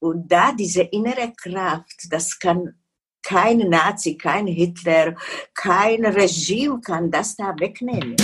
Und da diese innere Kraft, das kann kein Nazi, kein Hitler, kein Regime kann das da wegnehmen.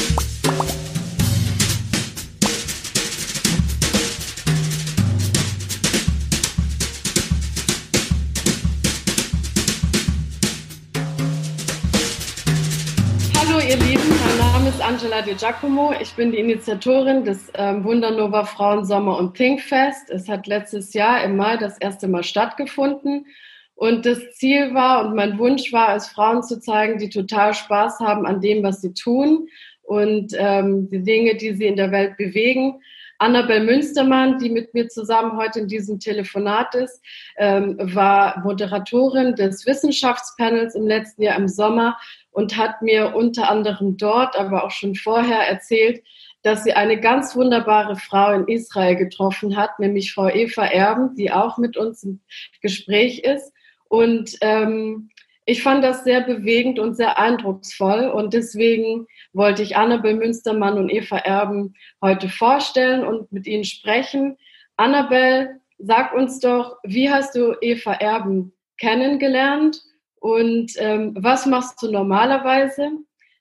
Angela Di Giacomo. Ich bin die Initiatorin des ähm, Wundernova Frauen Sommer und Pinkfest. Es hat letztes Jahr im Mai das erste Mal stattgefunden und das Ziel war und mein Wunsch war, es Frauen zu zeigen, die total Spaß haben an dem, was sie tun und ähm, die Dinge, die sie in der Welt bewegen. Annabel Münstermann, die mit mir zusammen heute in diesem Telefonat ist, ähm, war Moderatorin des Wissenschaftspanels im letzten Jahr im Sommer und hat mir unter anderem dort, aber auch schon vorher erzählt, dass sie eine ganz wunderbare Frau in Israel getroffen hat, nämlich Frau Eva Erben, die auch mit uns im Gespräch ist. Und ähm, ich fand das sehr bewegend und sehr eindrucksvoll. Und deswegen wollte ich Annabel Münstermann und Eva Erben heute vorstellen und mit ihnen sprechen. Annabel, sag uns doch, wie hast du Eva Erben kennengelernt und ähm, was machst du normalerweise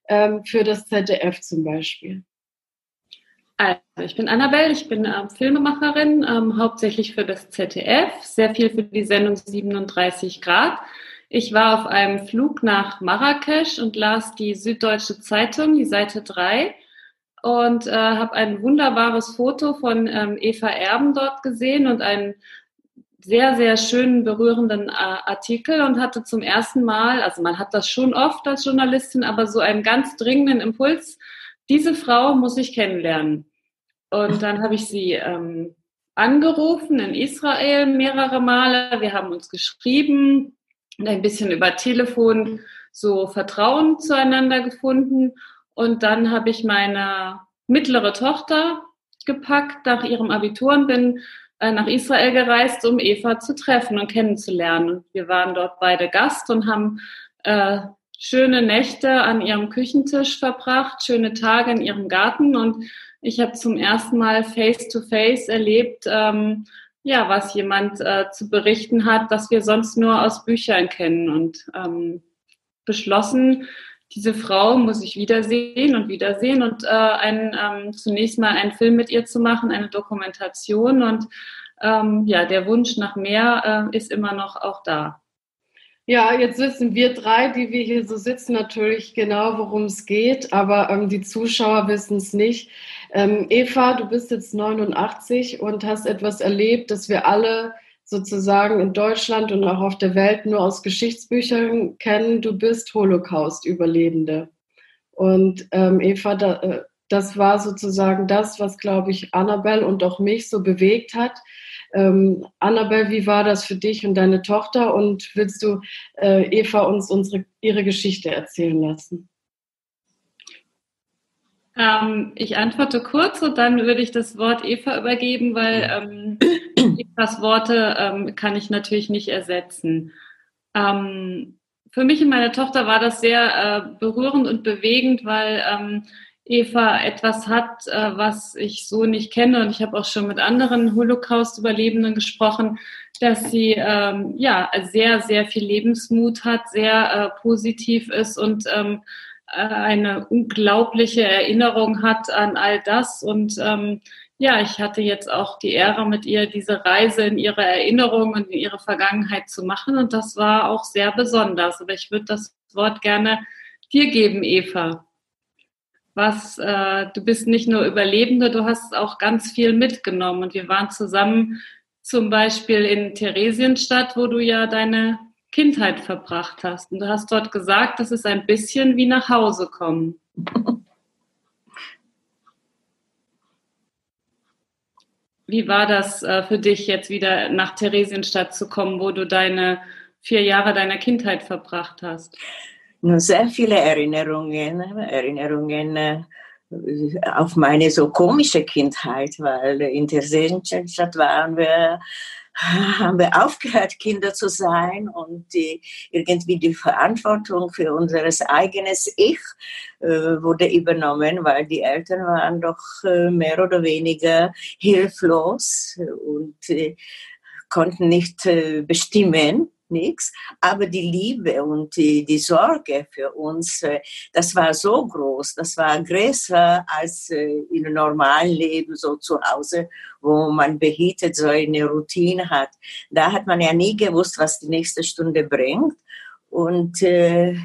ähm, für das ZDF zum Beispiel? Also, ich bin Annabelle, ich bin äh, Filmemacherin, ähm, hauptsächlich für das ZDF, sehr viel für die Sendung 37 Grad. Ich war auf einem Flug nach Marrakesch und las die Süddeutsche Zeitung, die Seite 3, und äh, habe ein wunderbares Foto von ähm, Eva Erben dort gesehen und einen sehr, sehr schönen, berührenden äh, Artikel und hatte zum ersten Mal, also man hat das schon oft als Journalistin, aber so einen ganz dringenden Impuls, diese Frau muss ich kennenlernen. Und dann habe ich sie ähm, angerufen in Israel mehrere Male. Wir haben uns geschrieben und ein bisschen über Telefon so Vertrauen zueinander gefunden. Und dann habe ich meine mittlere Tochter gepackt nach ihrem Abitur und bin nach Israel gereist, um Eva zu treffen und kennenzulernen. Wir waren dort beide Gast und haben äh, schöne Nächte an ihrem Küchentisch verbracht, schöne Tage in ihrem Garten und ich habe zum ersten Mal face-to-face -face erlebt, ähm, ja, was jemand äh, zu berichten hat, das wir sonst nur aus Büchern kennen und ähm, beschlossen, diese Frau muss ich wiedersehen und wiedersehen und äh, ein, ähm, zunächst mal einen Film mit ihr zu machen, eine Dokumentation und ähm, ja, der Wunsch nach mehr äh, ist immer noch auch da. Ja, jetzt wissen wir drei, die wir hier so sitzen, natürlich genau, worum es geht, aber ähm, die Zuschauer wissen es nicht. Ähm, Eva, du bist jetzt 89 und hast etwas erlebt, das wir alle sozusagen in Deutschland und auch auf der Welt nur aus Geschichtsbüchern kennen. Du bist Holocaust-Überlebende. Und ähm, Eva, da, äh, das war sozusagen das, was, glaube ich, Annabelle und auch mich so bewegt hat ähm, Annabelle, wie war das für dich und deine Tochter? Und willst du äh, Eva uns unsere, ihre Geschichte erzählen lassen? Ähm, ich antworte kurz und dann würde ich das Wort Eva übergeben, weil ähm, Evas Worte ähm, kann ich natürlich nicht ersetzen. Ähm, für mich und meine Tochter war das sehr äh, berührend und bewegend, weil ähm, Eva etwas hat, äh, was ich so nicht kenne. Und ich habe auch schon mit anderen Holocaust-Überlebenden gesprochen, dass sie ähm, ja sehr, sehr viel Lebensmut hat, sehr äh, positiv ist und ähm, äh, eine unglaubliche Erinnerung hat an all das. Und ähm, ja, ich hatte jetzt auch die Ehre, mit ihr diese Reise in ihre Erinnerung und in ihre Vergangenheit zu machen. Und das war auch sehr besonders. Aber ich würde das Wort gerne dir geben, Eva was, äh, du bist nicht nur Überlebende, du hast auch ganz viel mitgenommen. Und wir waren zusammen zum Beispiel in Theresienstadt, wo du ja deine Kindheit verbracht hast. Und du hast dort gesagt, das ist ein bisschen wie nach Hause kommen. Wie war das äh, für dich, jetzt wieder nach Theresienstadt zu kommen, wo du deine vier Jahre deiner Kindheit verbracht hast? sehr viele Erinnerungen, Erinnerungen äh, auf meine so komische Kindheit, weil in der Seenstadt waren wir, haben wir aufgehört, Kinder zu sein und die, irgendwie die Verantwortung für unser eigenes Ich äh, wurde übernommen, weil die Eltern waren doch äh, mehr oder weniger hilflos und äh, konnten nicht äh, bestimmen, nichts, aber die Liebe und die, die Sorge für uns, äh, das war so groß, das war größer als äh, im normalen Leben so zu Hause, wo man behütet so eine Routine hat. Da hat man ja nie gewusst, was die nächste Stunde bringt und äh,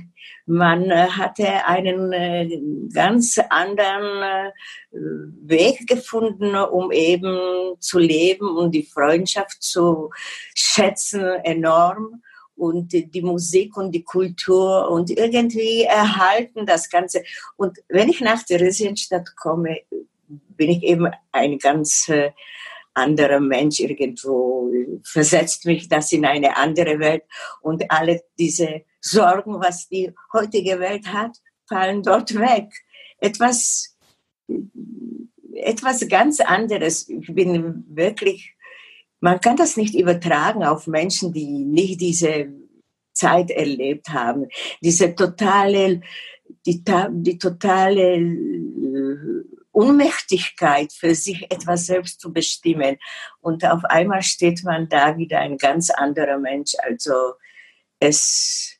man äh, hatte einen äh, ganz anderen äh, Weg gefunden, um eben zu leben und die Freundschaft zu schätzen enorm und die Musik und die Kultur und irgendwie erhalten das Ganze. Und wenn ich nach Theresienstadt komme, bin ich eben ein ganz anderer Mensch irgendwo, versetzt mich das in eine andere Welt und alle diese Sorgen, was die heutige Welt hat, fallen dort weg. Etwas, etwas ganz anderes. Ich bin wirklich, man kann das nicht übertragen auf Menschen, die nicht diese Zeit erlebt haben. Diese totale, die, die totale äh, Unmächtigkeit für sich etwas selbst zu bestimmen. Und auf einmal steht man da wieder ein ganz anderer Mensch. Also es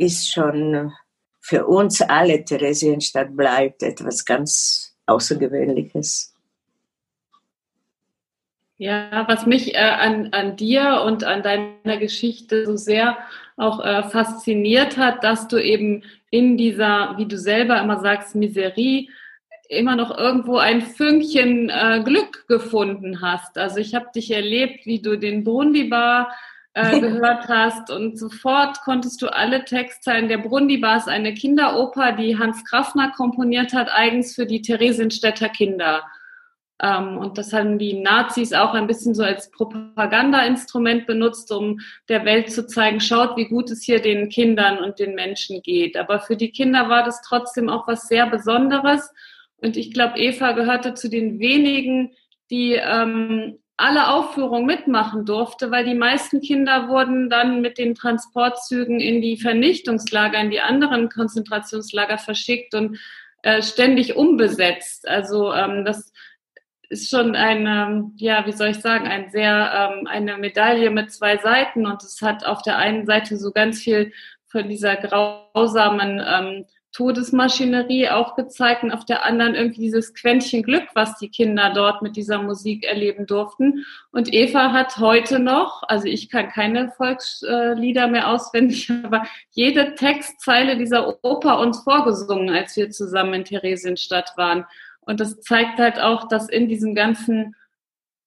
ist schon für uns alle, Theresienstadt bleibt etwas ganz Außergewöhnliches. Ja, was mich äh, an, an dir und an deiner Geschichte so sehr auch äh, fasziniert hat, dass du eben in dieser, wie du selber immer sagst, Miserie, immer noch irgendwo ein Fünkchen äh, Glück gefunden hast. Also ich habe dich erlebt, wie du den Brundibar äh, gehört hast und sofort konntest du alle Textzeilen. Der Brundibar ist eine Kinderoper, die Hans Kraffner komponiert hat, eigens für die Theresienstädter Kinder. Ähm, und das haben die Nazis auch ein bisschen so als Propagandainstrument benutzt, um der Welt zu zeigen, schaut, wie gut es hier den Kindern und den Menschen geht. Aber für die Kinder war das trotzdem auch was sehr Besonderes. Und ich glaube, Eva gehörte zu den wenigen, die ähm, alle Aufführungen mitmachen durfte, weil die meisten Kinder wurden dann mit den Transportzügen in die Vernichtungslager, in die anderen Konzentrationslager verschickt und äh, ständig umbesetzt. Also ähm, das ist schon eine, ja, wie soll ich sagen, ein sehr ähm, eine Medaille mit zwei Seiten und es hat auf der einen Seite so ganz viel von dieser grausamen ähm, Todesmaschinerie auch gezeigt und auf der anderen irgendwie dieses Quäntchen Glück, was die Kinder dort mit dieser Musik erleben durften. Und Eva hat heute noch, also ich kann keine Volkslieder mehr auswendig, aber jede Textzeile dieser Oper uns vorgesungen, als wir zusammen in Theresienstadt waren. Und das zeigt halt auch, dass in diesem ganzen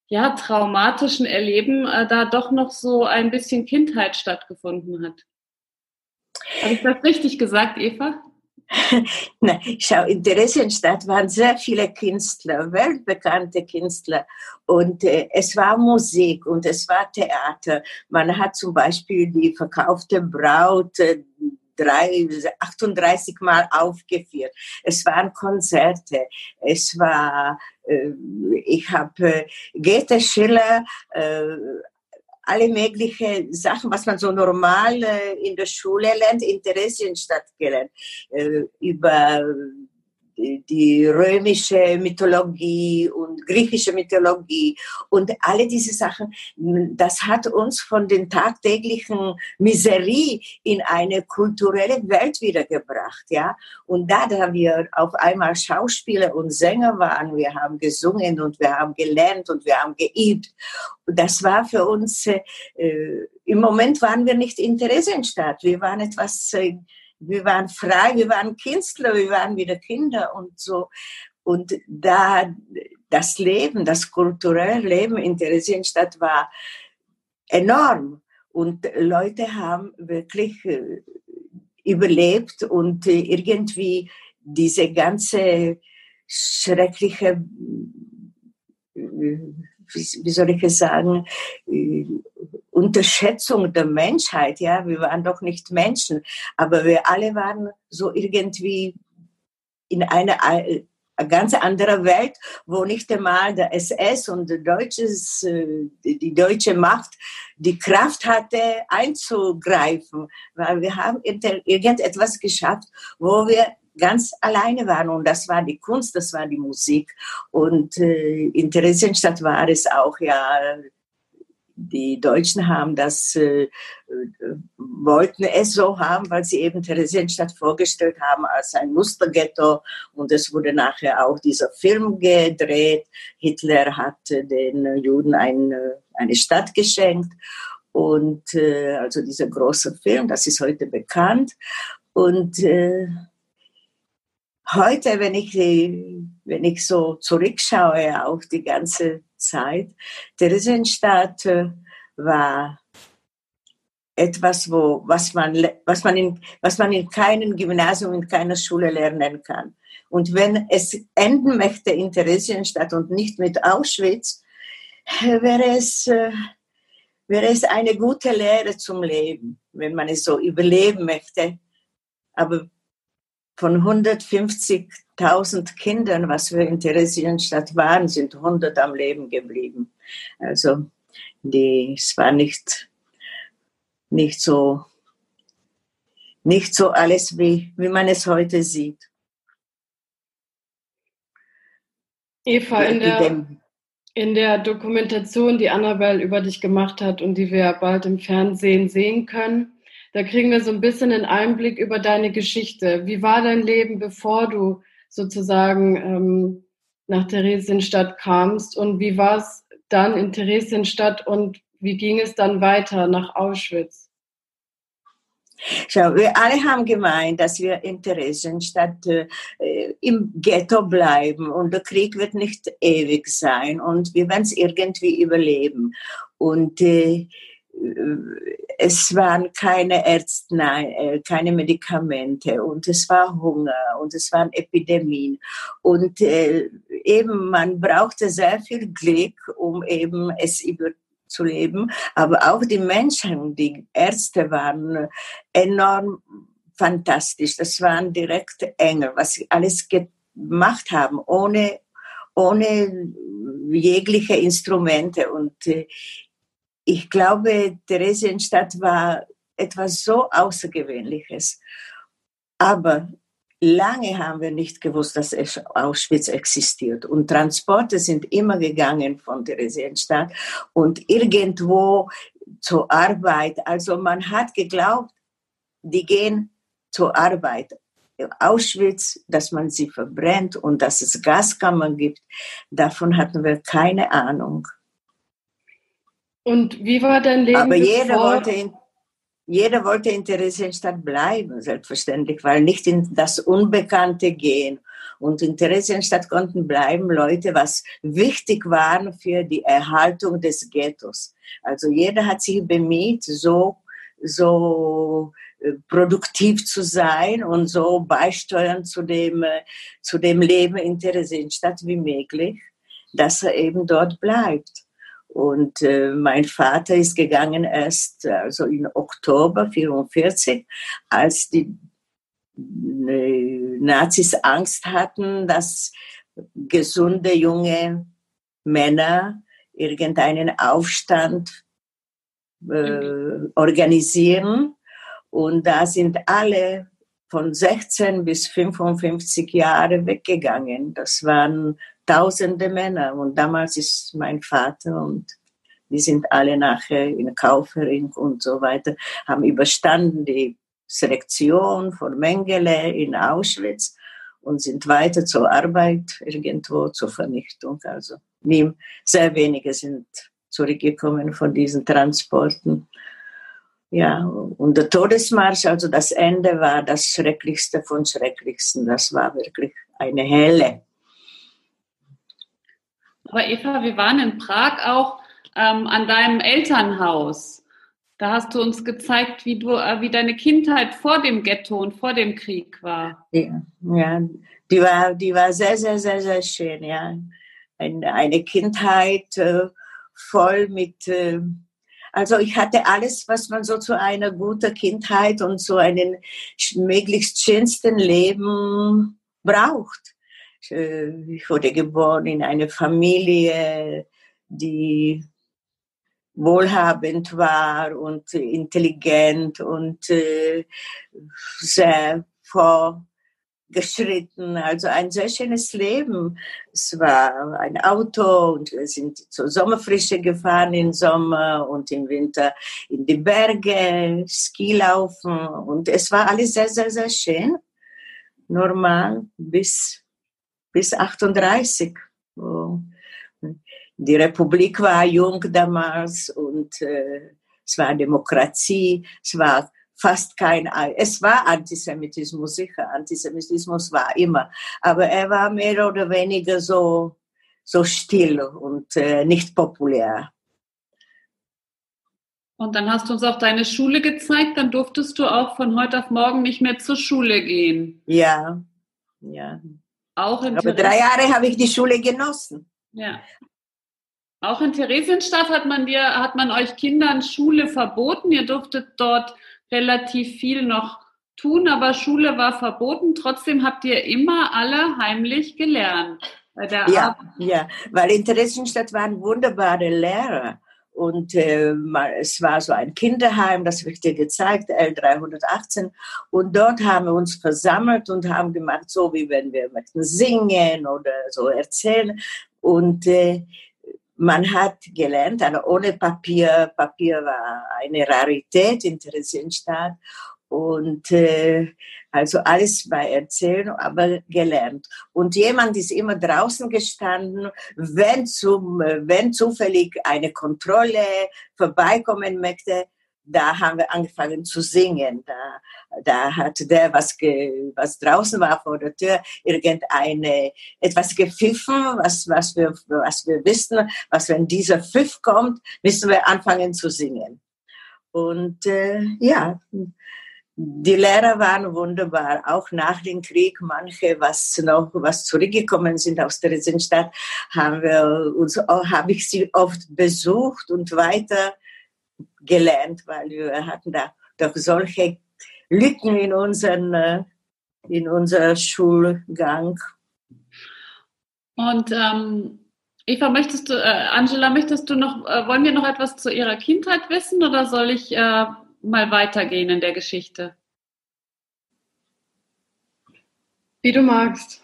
ja, traumatischen Erleben äh, da doch noch so ein bisschen Kindheit stattgefunden hat. Habe ich das richtig gesagt, Eva? Na, schau, in Theresienstadt waren sehr viele Künstler, weltbekannte Künstler. Und äh, es war Musik und es war Theater. Man hat zum Beispiel die verkaufte Braut äh, drei, 38 Mal aufgeführt. Es waren Konzerte. Es war, äh, ich habe äh, Goethe, Schiller, äh, alle möglichen Sachen, was man so normal äh, in der Schule lernt, in Theresienstadt gelernt. Äh, über die römische Mythologie und griechische Mythologie und alle diese Sachen, das hat uns von den tagtäglichen Miserie in eine kulturelle Welt wiedergebracht, ja. Und da, da wir auf einmal Schauspieler und Sänger waren, wir haben gesungen und wir haben gelernt und wir haben geübt. Das war für uns, äh, im Moment waren wir nicht in Theresienstadt, wir waren etwas äh, wir waren frei, wir waren Künstler, wir waren wieder Kinder und so. Und da das Leben, das kulturelle Leben in Theresienstadt war enorm. Und Leute haben wirklich äh, überlebt und äh, irgendwie diese ganze schreckliche, äh, wie soll ich es sagen, Unterschätzung der Menschheit, ja, wir waren doch nicht Menschen, aber wir alle waren so irgendwie in einer eine ganz andere Welt, wo nicht einmal der SS und der deutsches, äh, die deutsche Macht die Kraft hatte einzugreifen, weil wir haben irgendetwas geschafft, wo wir ganz alleine waren und das war die Kunst, das war die Musik und äh, in Theresienstadt war es auch ja die Deutschen haben das, äh, äh, wollten es so haben, weil sie eben Theresienstadt vorgestellt haben als ein Musterghetto. Und es wurde nachher auch dieser Film gedreht. Hitler hat den Juden ein, eine Stadt geschenkt. Und äh, also dieser große Film, das ist heute bekannt. Und äh, heute, wenn ich, wenn ich so zurückschaue auf die ganze Zeit, Theresienstadt äh, war etwas, wo, was, man, was, man in, was man in keinem Gymnasium, in keiner Schule lernen kann. Und wenn es enden möchte in Theresienstadt und nicht mit Auschwitz, wäre es, äh, wäre es eine gute Lehre zum Leben, wenn man es so überleben möchte. Aber von 150.000 Kindern, was wir in Theresienstadt waren, sind 100 am Leben geblieben. Also die, es war nicht, nicht so, nicht so alles, wie, wie man es heute sieht. Eva, in der, in der Dokumentation, die Annabelle über dich gemacht hat und die wir bald im Fernsehen sehen können, da kriegen wir so ein bisschen einen Einblick über deine Geschichte. Wie war dein Leben, bevor du sozusagen ähm, nach Theresienstadt kamst und wie war es dann in Theresienstadt und wie ging es dann weiter nach Auschwitz? Schau, wir alle haben gemeint, dass wir in Theresienstadt äh, im Ghetto bleiben und der Krieg wird nicht ewig sein und wir werden es irgendwie überleben. Und äh, es waren keine Ärzte, äh, keine Medikamente und es war Hunger und es waren Epidemien. Und äh, eben man brauchte sehr viel Glück, um eben es überzuleben, aber auch die Menschen, die Ärzte waren enorm fantastisch. Das waren direkt Engel, was sie alles gemacht haben, ohne ohne jegliche Instrumente. Und äh, ich glaube, Theresienstadt war etwas so Außergewöhnliches. Aber lange haben wir nicht gewusst, dass Auschwitz existiert. Und Transporte sind immer gegangen von Theresienstadt und irgendwo zur Arbeit. Also man hat geglaubt, die gehen zur Arbeit. Auschwitz, dass man sie verbrennt und dass es Gaskammern gibt, davon hatten wir keine Ahnung. Und wie war dein Leben? Aber jeder wollte, in, jeder wollte in Theresienstadt bleiben, selbstverständlich, weil nicht in das Unbekannte gehen. Und in Theresienstadt konnten bleiben Leute, was wichtig waren für die Erhaltung des Ghettos. Also jeder hat sich bemüht, so, so äh, produktiv zu sein und so beisteuern zu dem, äh, zu dem Leben in Theresienstadt wie möglich, dass er eben dort bleibt. Und äh, mein Vater ist gegangen erst also in Oktober 44, als die äh, Nazis Angst hatten, dass gesunde junge Männer irgendeinen Aufstand äh, organisieren. Und da sind alle von 16 bis 55 Jahre weggegangen. Das waren tausende Männer. Und damals ist mein Vater und die sind alle nachher in Kaufering und so weiter, haben überstanden die Selektion von Mengele in Auschwitz und sind weiter zur Arbeit irgendwo zur Vernichtung. Also sehr wenige sind zurückgekommen von diesen Transporten. Ja, und der Todesmarsch, also das Ende war das Schrecklichste von Schrecklichsten. Das war wirklich eine helle aber Eva, wir waren in Prag auch ähm, an deinem Elternhaus. Da hast du uns gezeigt, wie du, äh, wie deine Kindheit vor dem Ghetto und vor dem Krieg war. Ja, ja die war, die war sehr, sehr, sehr, sehr schön. Ja, eine, eine Kindheit äh, voll mit. Äh, also ich hatte alles, was man so zu einer guten Kindheit und zu einem möglichst schönsten Leben braucht. Äh, ich wurde geboren in eine Familie, die wohlhabend war und intelligent und äh, sehr vor, geschritten. Also ein sehr schönes Leben. Es war ein Auto und wir sind zur Sommerfrische gefahren im Sommer und im Winter in die Berge, Skilaufen und es war alles sehr, sehr, sehr schön. Normal bis, bis 38. Die Republik war jung damals und äh, es war Demokratie, es war fast kein, es war Antisemitismus, sicher, Antisemitismus war immer, aber er war mehr oder weniger so, so still und äh, nicht populär. Und dann hast du uns auch deine Schule gezeigt, dann durftest du auch von heute auf morgen nicht mehr zur Schule gehen. Ja, ja. Auch in Aber drei Jahre habe ich die Schule genossen. Ja. Auch in Theresienstadt hat man dir, hat man euch Kindern Schule verboten. Ihr durftet dort relativ viel noch tun, aber Schule war verboten. Trotzdem habt ihr immer alle heimlich gelernt. ja, ja, weil in Theresienstadt waren wunderbare Lehrer. Und äh, es war so ein Kinderheim, das habe ich dir gezeigt, L318. Und dort haben wir uns versammelt und haben gemacht, so wie wenn wir möchten singen oder so erzählen. Und äh, man hat gelernt, also ohne Papier, Papier war eine Rarität in Theresienstadt und äh, also alles bei Erzählen, aber gelernt. Und jemand ist immer draußen gestanden, wenn, zum, wenn zufällig eine Kontrolle vorbeikommen möchte, da haben wir angefangen zu singen. Da, da hat der, was, ge, was draußen war vor der Tür, irgendeine, etwas gepfiffen, was, was, wir, was wir wissen, was wenn dieser Pfiff kommt, müssen wir anfangen zu singen. Und äh, ja, die Lehrer waren wunderbar, auch nach dem Krieg. Manche, was noch, was zurückgekommen sind aus der Riesenstadt, haben wir uns, habe ich sie oft besucht und weiter gelernt, weil wir hatten da doch solche Lücken in unseren, äh, in unser Schulgang. Und ähm, Eva, möchtest du, äh, Angela, möchtest du noch, äh, wollen wir noch etwas zu ihrer Kindheit wissen oder soll ich äh, mal weitergehen in der Geschichte? Wie du magst.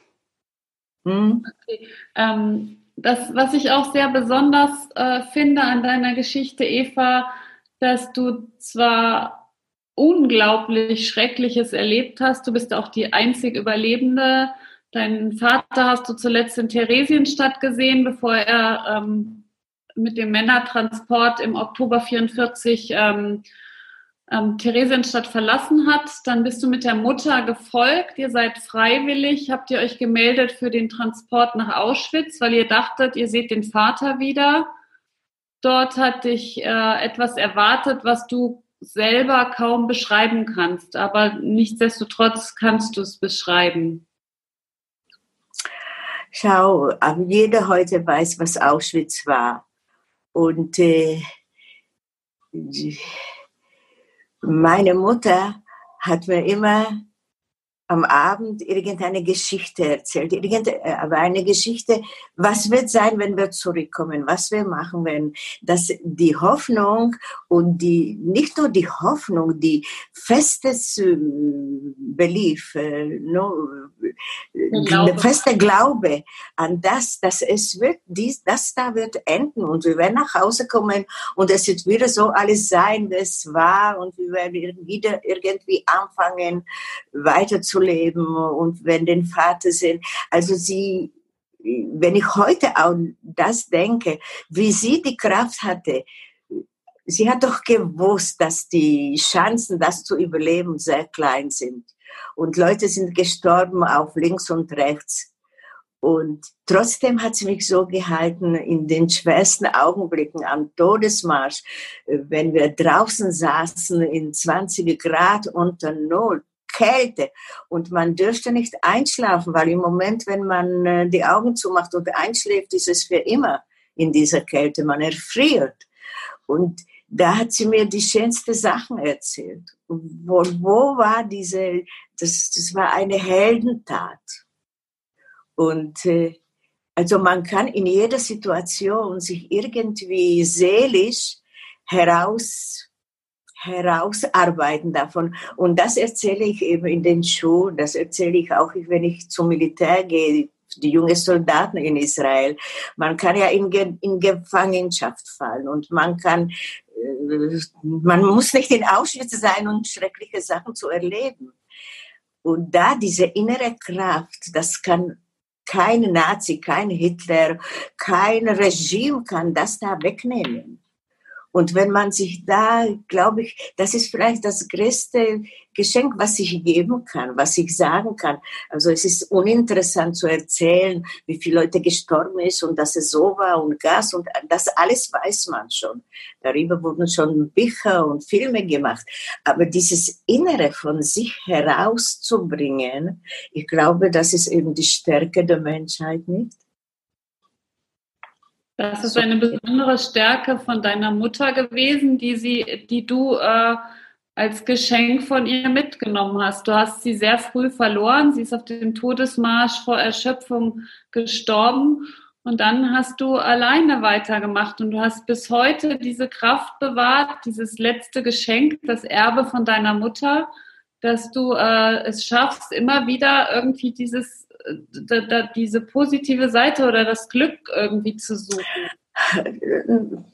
Hm? Okay. Ähm, das, was ich auch sehr besonders äh, finde an deiner Geschichte, Eva, dass du zwar unglaublich Schreckliches erlebt hast, du bist auch die einzig Überlebende. Deinen Vater hast du zuletzt in Theresienstadt gesehen, bevor er ähm, mit dem Männertransport im Oktober 44 ähm, ähm, Theresienstadt verlassen hat. Dann bist du mit der Mutter gefolgt. Ihr seid freiwillig, habt ihr euch gemeldet für den Transport nach Auschwitz, weil ihr dachtet, ihr seht den Vater wieder. Dort hat dich äh, etwas erwartet, was du selber kaum beschreiben kannst, aber nichtsdestotrotz kannst du es beschreiben. Schau, jeder heute weiß, was Auschwitz war. Und äh, meine Mutter hat mir immer am Abend irgendeine Geschichte erzählt, irgendeine, äh, aber eine Geschichte, was wird sein, wenn wir zurückkommen, was wir machen, wenn das die Hoffnung und die, nicht nur die Hoffnung, die festes äh, Belief, äh, no, der feste Glaube an das, dass es wird, dies, das da wird enden und wir werden nach Hause kommen und es wird wieder so alles sein, wie es war und wir werden wieder irgendwie anfangen, weiter zu leben und wenn den Vater sind. Also sie, wenn ich heute auch das denke, wie sie die Kraft hatte, sie hat doch gewusst, dass die Chancen, das zu überleben, sehr klein sind. Und Leute sind gestorben auf links und rechts. Und trotzdem hat sie mich so gehalten in den schwersten Augenblicken am Todesmarsch, wenn wir draußen saßen in 20 Grad unter Null Kälte und man dürfte nicht einschlafen, weil im Moment, wenn man äh, die Augen zumacht und einschläft, ist es für immer in dieser Kälte, man erfriert. Und da hat sie mir die schönsten Sachen erzählt. Wo, wo war diese, das, das war eine Heldentat. Und äh, also man kann in jeder Situation sich irgendwie seelisch heraus herausarbeiten davon. Und das erzähle ich eben in den Schulen, das erzähle ich auch, wenn ich zum Militär gehe, die jungen Soldaten in Israel. Man kann ja in, in Gefangenschaft fallen und man kann, äh, man muss nicht in Auschwitz sein und schreckliche Sachen zu erleben. Und da diese innere Kraft, das kann kein Nazi, kein Hitler, kein Regime kann das da wegnehmen. Und wenn man sich da, glaube ich, das ist vielleicht das größte Geschenk, was ich geben kann, was ich sagen kann. Also es ist uninteressant zu erzählen, wie viele Leute gestorben ist und dass es so war und Gas und das alles weiß man schon. Darüber wurden schon Bücher und Filme gemacht. Aber dieses Innere von sich herauszubringen, ich glaube, das ist eben die Stärke der Menschheit nicht. Das ist eine besondere Stärke von deiner Mutter gewesen, die sie, die du äh, als Geschenk von ihr mitgenommen hast. Du hast sie sehr früh verloren. Sie ist auf dem Todesmarsch vor Erschöpfung gestorben. Und dann hast du alleine weitergemacht und du hast bis heute diese Kraft bewahrt, dieses letzte Geschenk, das Erbe von deiner Mutter, dass du äh, es schaffst, immer wieder irgendwie dieses da, da, diese positive Seite oder das Glück irgendwie zu suchen?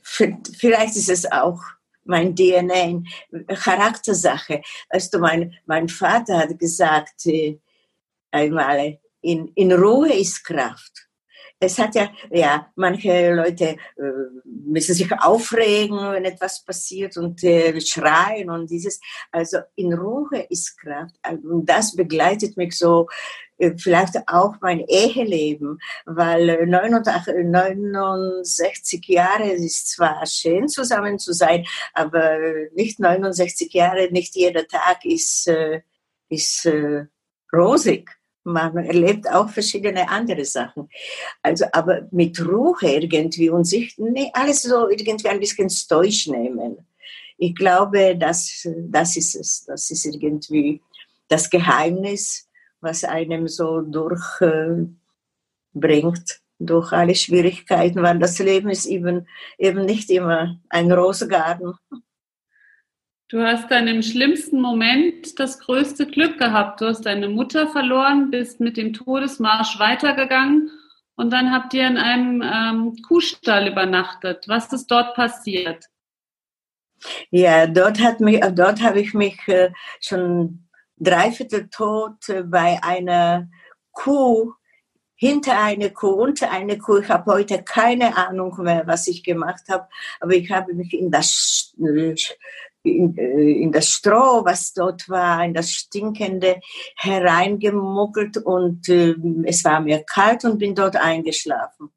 Vielleicht ist es auch mein DNA, Charaktersache. Weißt du, mein, mein Vater hat gesagt äh, einmal, in, in Ruhe ist Kraft es hat ja, ja, manche Leute äh, müssen sich aufregen, wenn etwas passiert und äh, schreien und dieses. Also in Ruhe ist Kraft. Und das begleitet mich so, vielleicht auch mein Eheleben, weil 69, 69 Jahre ist zwar schön zusammen zu sein, aber nicht 69 Jahre, nicht jeder Tag ist, äh, ist äh, rosig man erlebt auch verschiedene andere Sachen. Also, aber mit Ruhe irgendwie und sich nee, alles so irgendwie ein bisschen stoisch nehmen. Ich glaube, das, das ist es. Das ist irgendwie das Geheimnis, was einem so durchbringt, äh, durch alle Schwierigkeiten, weil das Leben ist eben, eben nicht immer ein Rosengarten. Du hast dann im schlimmsten Moment das größte Glück gehabt. Du hast deine Mutter verloren, bist mit dem Todesmarsch weitergegangen und dann habt ihr in einem ähm, Kuhstall übernachtet. Was ist dort passiert? Ja, dort, hat mich, dort habe ich mich äh, schon dreiviertel tot bei einer Kuh hinter eine Kuh, unter eine Kuh. Ich habe heute keine Ahnung mehr, was ich gemacht habe, aber ich habe mich in das in, äh, in das Stroh, was dort war, in das Stinkende hereingemuggelt und äh, es war mir kalt und bin dort eingeschlafen.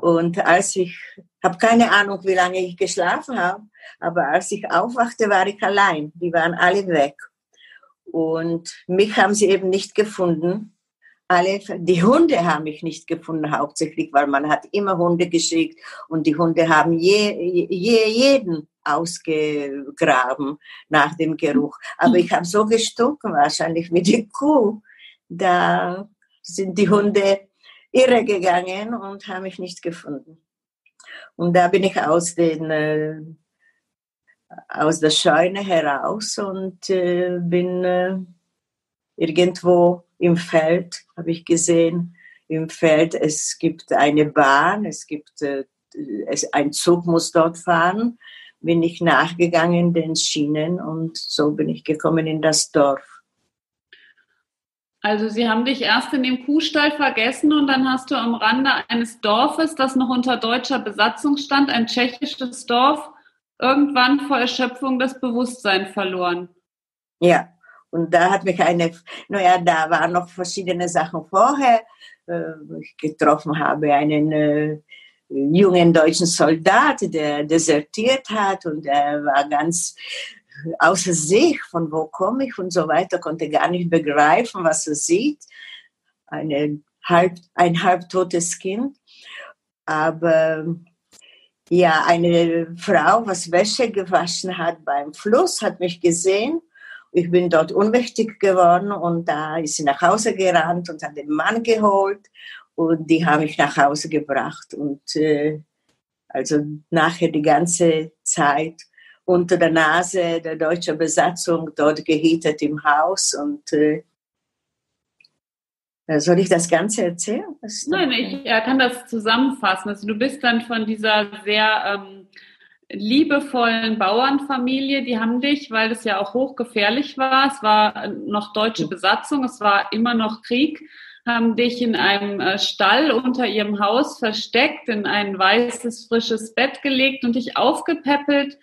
Und als ich, habe keine Ahnung, wie lange ich geschlafen habe, aber als ich aufwachte, war ich allein. Die waren alle weg. Und mich haben sie eben nicht gefunden. Alle, die Hunde haben mich nicht gefunden, hauptsächlich, weil man hat immer Hunde geschickt und die Hunde haben je, je, jeden ausgegraben nach dem Geruch. Aber ich habe so gestunken, wahrscheinlich wie die Kuh. Da sind die Hunde irre gegangen und haben mich nicht gefunden. Und da bin ich aus, den, äh, aus der Scheune heraus und äh, bin äh, irgendwo im Feld, habe ich gesehen, im Feld, es gibt eine Bahn, es gibt, äh, es, ein Zug muss dort fahren bin ich nachgegangen den Schienen und so bin ich gekommen in das Dorf. Also Sie haben dich erst in dem Kuhstall vergessen und dann hast du am Rande eines Dorfes, das noch unter deutscher Besatzung stand, ein tschechisches Dorf, irgendwann vor Erschöpfung das Bewusstsein verloren. Ja, und da hat mich eine, naja, da waren noch verschiedene Sachen vorher. Äh, ich getroffen habe einen äh, jungen deutschen Soldat, der desertiert hat und er war ganz außer sich, von wo komme ich und so weiter, konnte gar nicht begreifen, was er sieht. Eine halb, ein halbtotes Kind. Aber ja, eine Frau, was Wäsche gewaschen hat beim Fluss, hat mich gesehen. Ich bin dort unmächtig geworden und da ist sie nach Hause gerannt und hat den Mann geholt und die haben mich nach Hause gebracht und äh, also nachher die ganze Zeit unter der Nase der deutschen Besatzung dort gehietet im Haus und äh, soll ich das Ganze erzählen? Nein, ich kann das zusammenfassen. Also du bist dann von dieser sehr ähm, liebevollen Bauernfamilie, die haben dich, weil es ja auch hochgefährlich war, es war noch deutsche Besatzung, es war immer noch Krieg, haben dich in einem äh, Stall unter ihrem Haus versteckt, in ein weißes, frisches Bett gelegt und dich aufgepäppelt.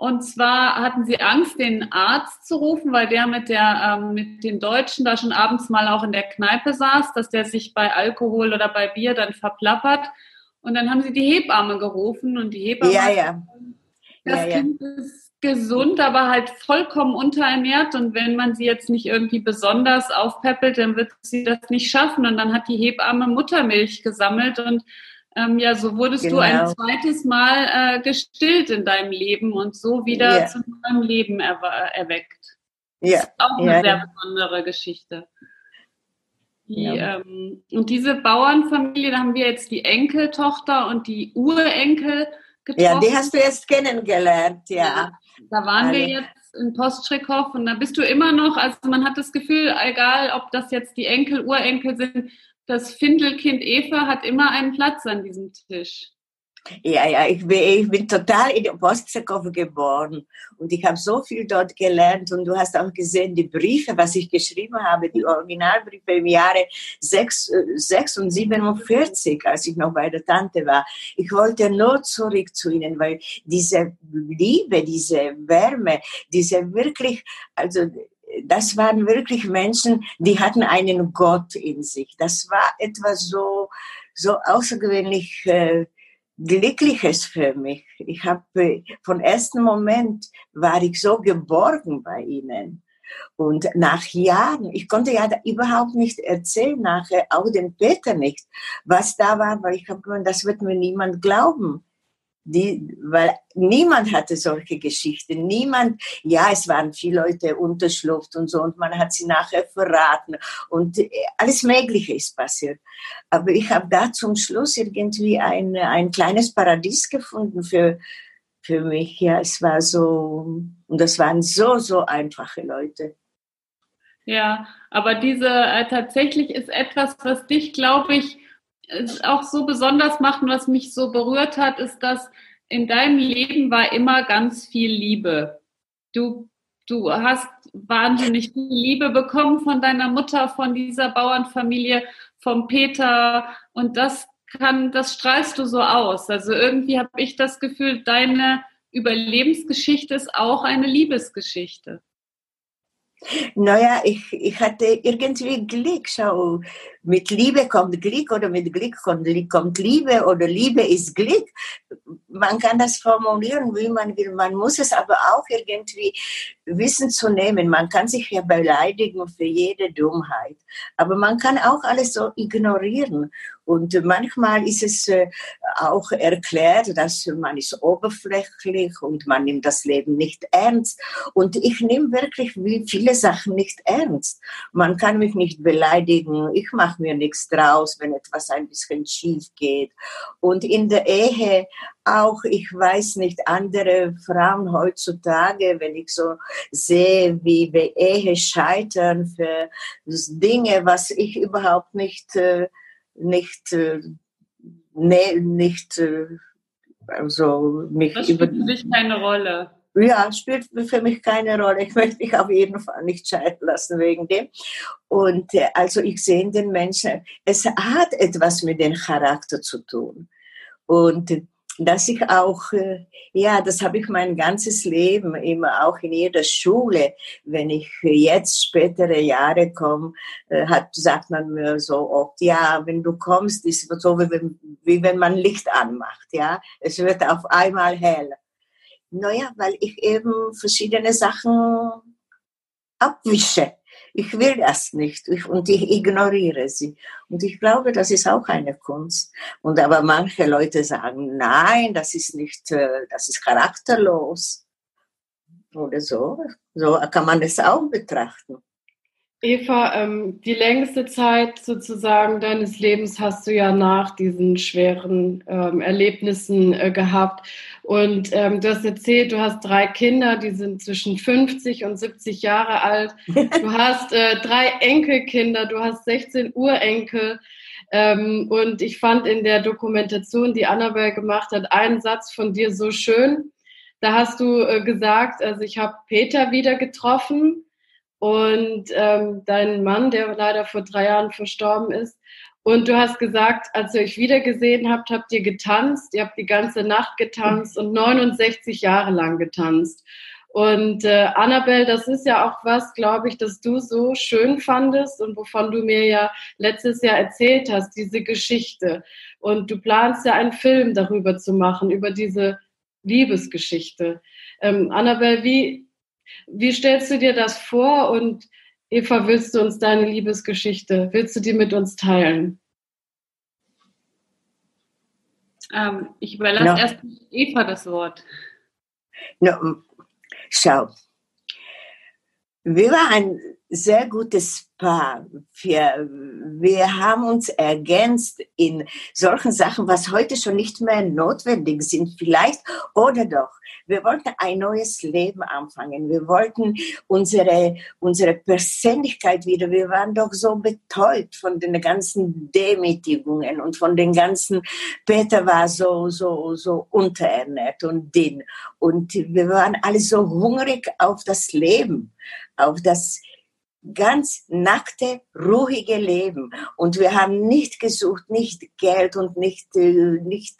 Und zwar hatten sie Angst, den Arzt zu rufen, weil der mit der ähm, mit den Deutschen da schon abends mal auch in der Kneipe saß, dass der sich bei Alkohol oder bei Bier dann verplappert. Und dann haben sie die Hebamme gerufen und die Hebamme. Ja, ja. Das ja, Kind ja. ist gesund, aber halt vollkommen unterernährt. Und wenn man sie jetzt nicht irgendwie besonders aufpeppelt, dann wird sie das nicht schaffen. Und dann hat die Hebamme Muttermilch gesammelt und ähm, ja, so wurdest genau. du ein genau. zweites Mal äh, gestillt in deinem Leben und so wieder ja. zu neuem Leben er erweckt. Das ja. ist auch eine ja. sehr besondere Geschichte. Die, ja. ähm, und diese Bauernfamilie, da haben wir jetzt die Enkeltochter und die Urenkel getroffen. Ja, die hast du jetzt kennengelernt, ja. Da waren Alle. wir jetzt in Postschrikow und da bist du immer noch, also man hat das Gefühl, egal ob das jetzt die Enkel, Urenkel sind, das Findelkind Eva hat immer einen Platz an diesem Tisch. Ja, ja, ich bin, ich bin total in Postzekow geboren und ich habe so viel dort gelernt und du hast auch gesehen, die Briefe, was ich geschrieben habe, die Originalbriefe im Jahre 6, 6 und 47, als ich noch bei der Tante war. Ich wollte nur zurück zu ihnen, weil diese Liebe, diese Wärme, diese wirklich, also das waren wirklich Menschen, die hatten einen Gott in sich. Das war etwas so, so außergewöhnlich äh, Glückliches für mich. Ich habe von ersten Moment war ich so geborgen bei ihnen. Und nach Jahren, ich konnte ja überhaupt nicht erzählen, nachher auch dem Peter nicht, was da war, weil ich habe gemeint, das wird mir niemand glauben die, weil niemand hatte solche Geschichten. Niemand, ja, es waren viele Leute unterschlupft und so und man hat sie nachher verraten und äh, alles Mögliche ist passiert. Aber ich habe da zum Schluss irgendwie ein, ein kleines Paradies gefunden für, für mich. Ja, es war so, und das waren so, so einfache Leute. Ja, aber diese, äh, tatsächlich ist etwas, was dich, glaube ich, es auch so besonders macht und was mich so berührt hat, ist, dass in deinem Leben war immer ganz viel Liebe. Du, du hast wahnsinnig viel Liebe bekommen von deiner Mutter, von dieser Bauernfamilie, vom Peter und das kann, das strahlst du so aus. Also irgendwie habe ich das Gefühl, deine Überlebensgeschichte ist auch eine Liebesgeschichte. Naja, ich, ich hatte irgendwie Glück. Schau, mit Liebe kommt Glück oder mit Glück kommt, Liebe oder Liebe ist Glück. Man kann das formulieren, wie man will. Man muss es aber auch irgendwie wissen zu nehmen. Man kann sich ja beleidigen für jede Dummheit. Aber man kann auch alles so ignorieren. Und manchmal ist es äh, auch erklärt, dass man ist oberflächlich und man nimmt das Leben nicht ernst. Und ich nehme wirklich viele Sachen nicht ernst. Man kann mich nicht beleidigen. Ich mache mir nichts draus, wenn etwas ein bisschen schief geht. Und in der Ehe auch, ich weiß nicht, andere Frauen heutzutage, wenn ich so sehe, wie die Ehe scheitern für Dinge, was ich überhaupt nicht äh, nicht, äh, nee, nicht, äh, also mich das spielt dich keine Rolle. Ja, spielt für mich keine Rolle. Ich möchte mich auf jeden Fall nicht scheiden lassen wegen dem. Und äh, also ich sehe in den Menschen, es hat etwas mit dem Charakter zu tun. Und dass ich auch, äh, ja, das habe ich mein ganzes Leben immer auch in jeder Schule, wenn ich jetzt spätere Jahre komme, äh, hat, sagt man mir so oft, ja, wenn du kommst, ist es so, wie wenn, wie wenn man Licht anmacht, ja, es wird auf einmal hell. Naja, weil ich eben verschiedene Sachen abwische ich will das nicht und ich ignoriere sie. Und ich glaube, das ist auch eine Kunst. Und aber manche Leute sagen, nein, das ist nicht, äh, das ist charakterlos oder so. So kann man es auch betrachten. Eva, ähm, die längste Zeit sozusagen deines Lebens hast du ja nach diesen schweren ähm, Erlebnissen äh, gehabt. Und ähm, du hast erzählt, du hast drei Kinder, die sind zwischen 50 und 70 Jahre alt. Du hast äh, drei Enkelkinder, du hast 16 Urenkel. Ähm, und ich fand in der Dokumentation, die Annabelle gemacht hat, einen Satz von dir so schön. Da hast du äh, gesagt, also ich habe Peter wieder getroffen und ähm, deinen Mann, der leider vor drei Jahren verstorben ist. Und du hast gesagt, als ihr euch wiedergesehen habt, habt ihr getanzt, ihr habt die ganze Nacht getanzt und 69 Jahre lang getanzt. Und äh, Annabelle, das ist ja auch was, glaube ich, dass du so schön fandest und wovon du mir ja letztes Jahr erzählt hast, diese Geschichte. Und du planst ja einen Film darüber zu machen, über diese Liebesgeschichte. Ähm, Annabelle, wie, wie stellst du dir das vor? Und Eva, willst du uns deine Liebesgeschichte, willst du die mit uns teilen? Ähm, ich überlasse no. erst Eva das Wort. No, schau, wir waren sehr gutes Paar. Wir, wir haben uns ergänzt in solchen Sachen, was heute schon nicht mehr notwendig sind, vielleicht oder doch. Wir wollten ein neues Leben anfangen. Wir wollten unsere, unsere Persönlichkeit wieder. Wir waren doch so betäubt von den ganzen Demütigungen und von den ganzen, Peter war so, so, so unterernährt und dünn. Und wir waren alle so hungrig auf das Leben, auf das ganz nackte, ruhige Leben. Und wir haben nicht gesucht, nicht Geld und nicht, äh, nicht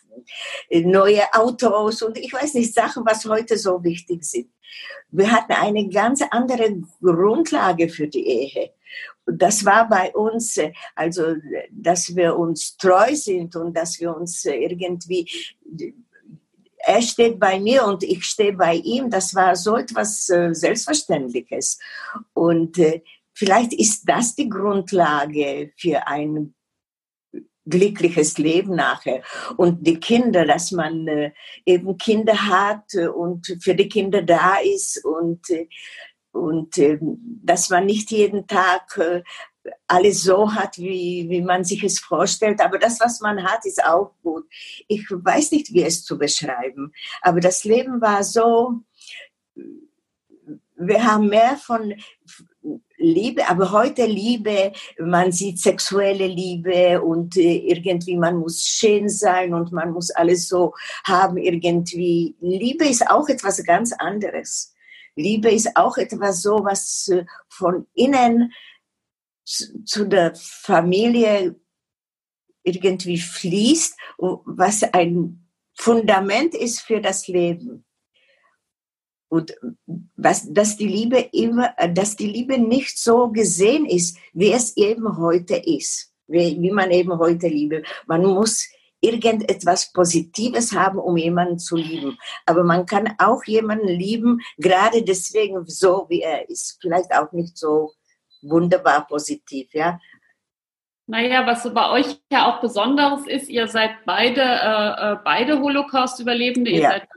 äh, neue Autos und ich weiß nicht, Sachen, was heute so wichtig sind. Wir hatten eine ganz andere Grundlage für die Ehe. Das war bei uns, äh, also, dass wir uns treu sind und dass wir uns irgendwie er steht bei mir und ich stehe bei ihm, das war so etwas äh, Selbstverständliches. Und äh, vielleicht ist das die Grundlage für ein glückliches Leben nachher. Und die Kinder, dass man äh, eben Kinder hat und für die Kinder da ist und, und äh, dass man nicht jeden Tag alles so hat, wie, wie man sich es vorstellt. Aber das, was man hat, ist auch gut. Ich weiß nicht, wie es zu beschreiben. Aber das Leben war so, wir haben mehr von Liebe, aber heute Liebe, man sieht sexuelle Liebe und äh, irgendwie man muss schön sein und man muss alles so haben irgendwie. Liebe ist auch etwas ganz anderes. Liebe ist auch etwas so, was äh, von innen zu der Familie irgendwie fließt, was ein Fundament ist für das Leben. Und was, dass die Liebe immer, dass die Liebe nicht so gesehen ist, wie es eben heute ist, wie, wie man eben heute liebe. Man muss irgendetwas Positives haben, um jemanden zu lieben. Aber man kann auch jemanden lieben, gerade deswegen so, wie er ist. Vielleicht auch nicht so wunderbar positiv, ja. Naja, was bei euch ja auch Besonderes ist, ihr seid beide, äh, äh beide Holocaust-Überlebende, ihr ja. seid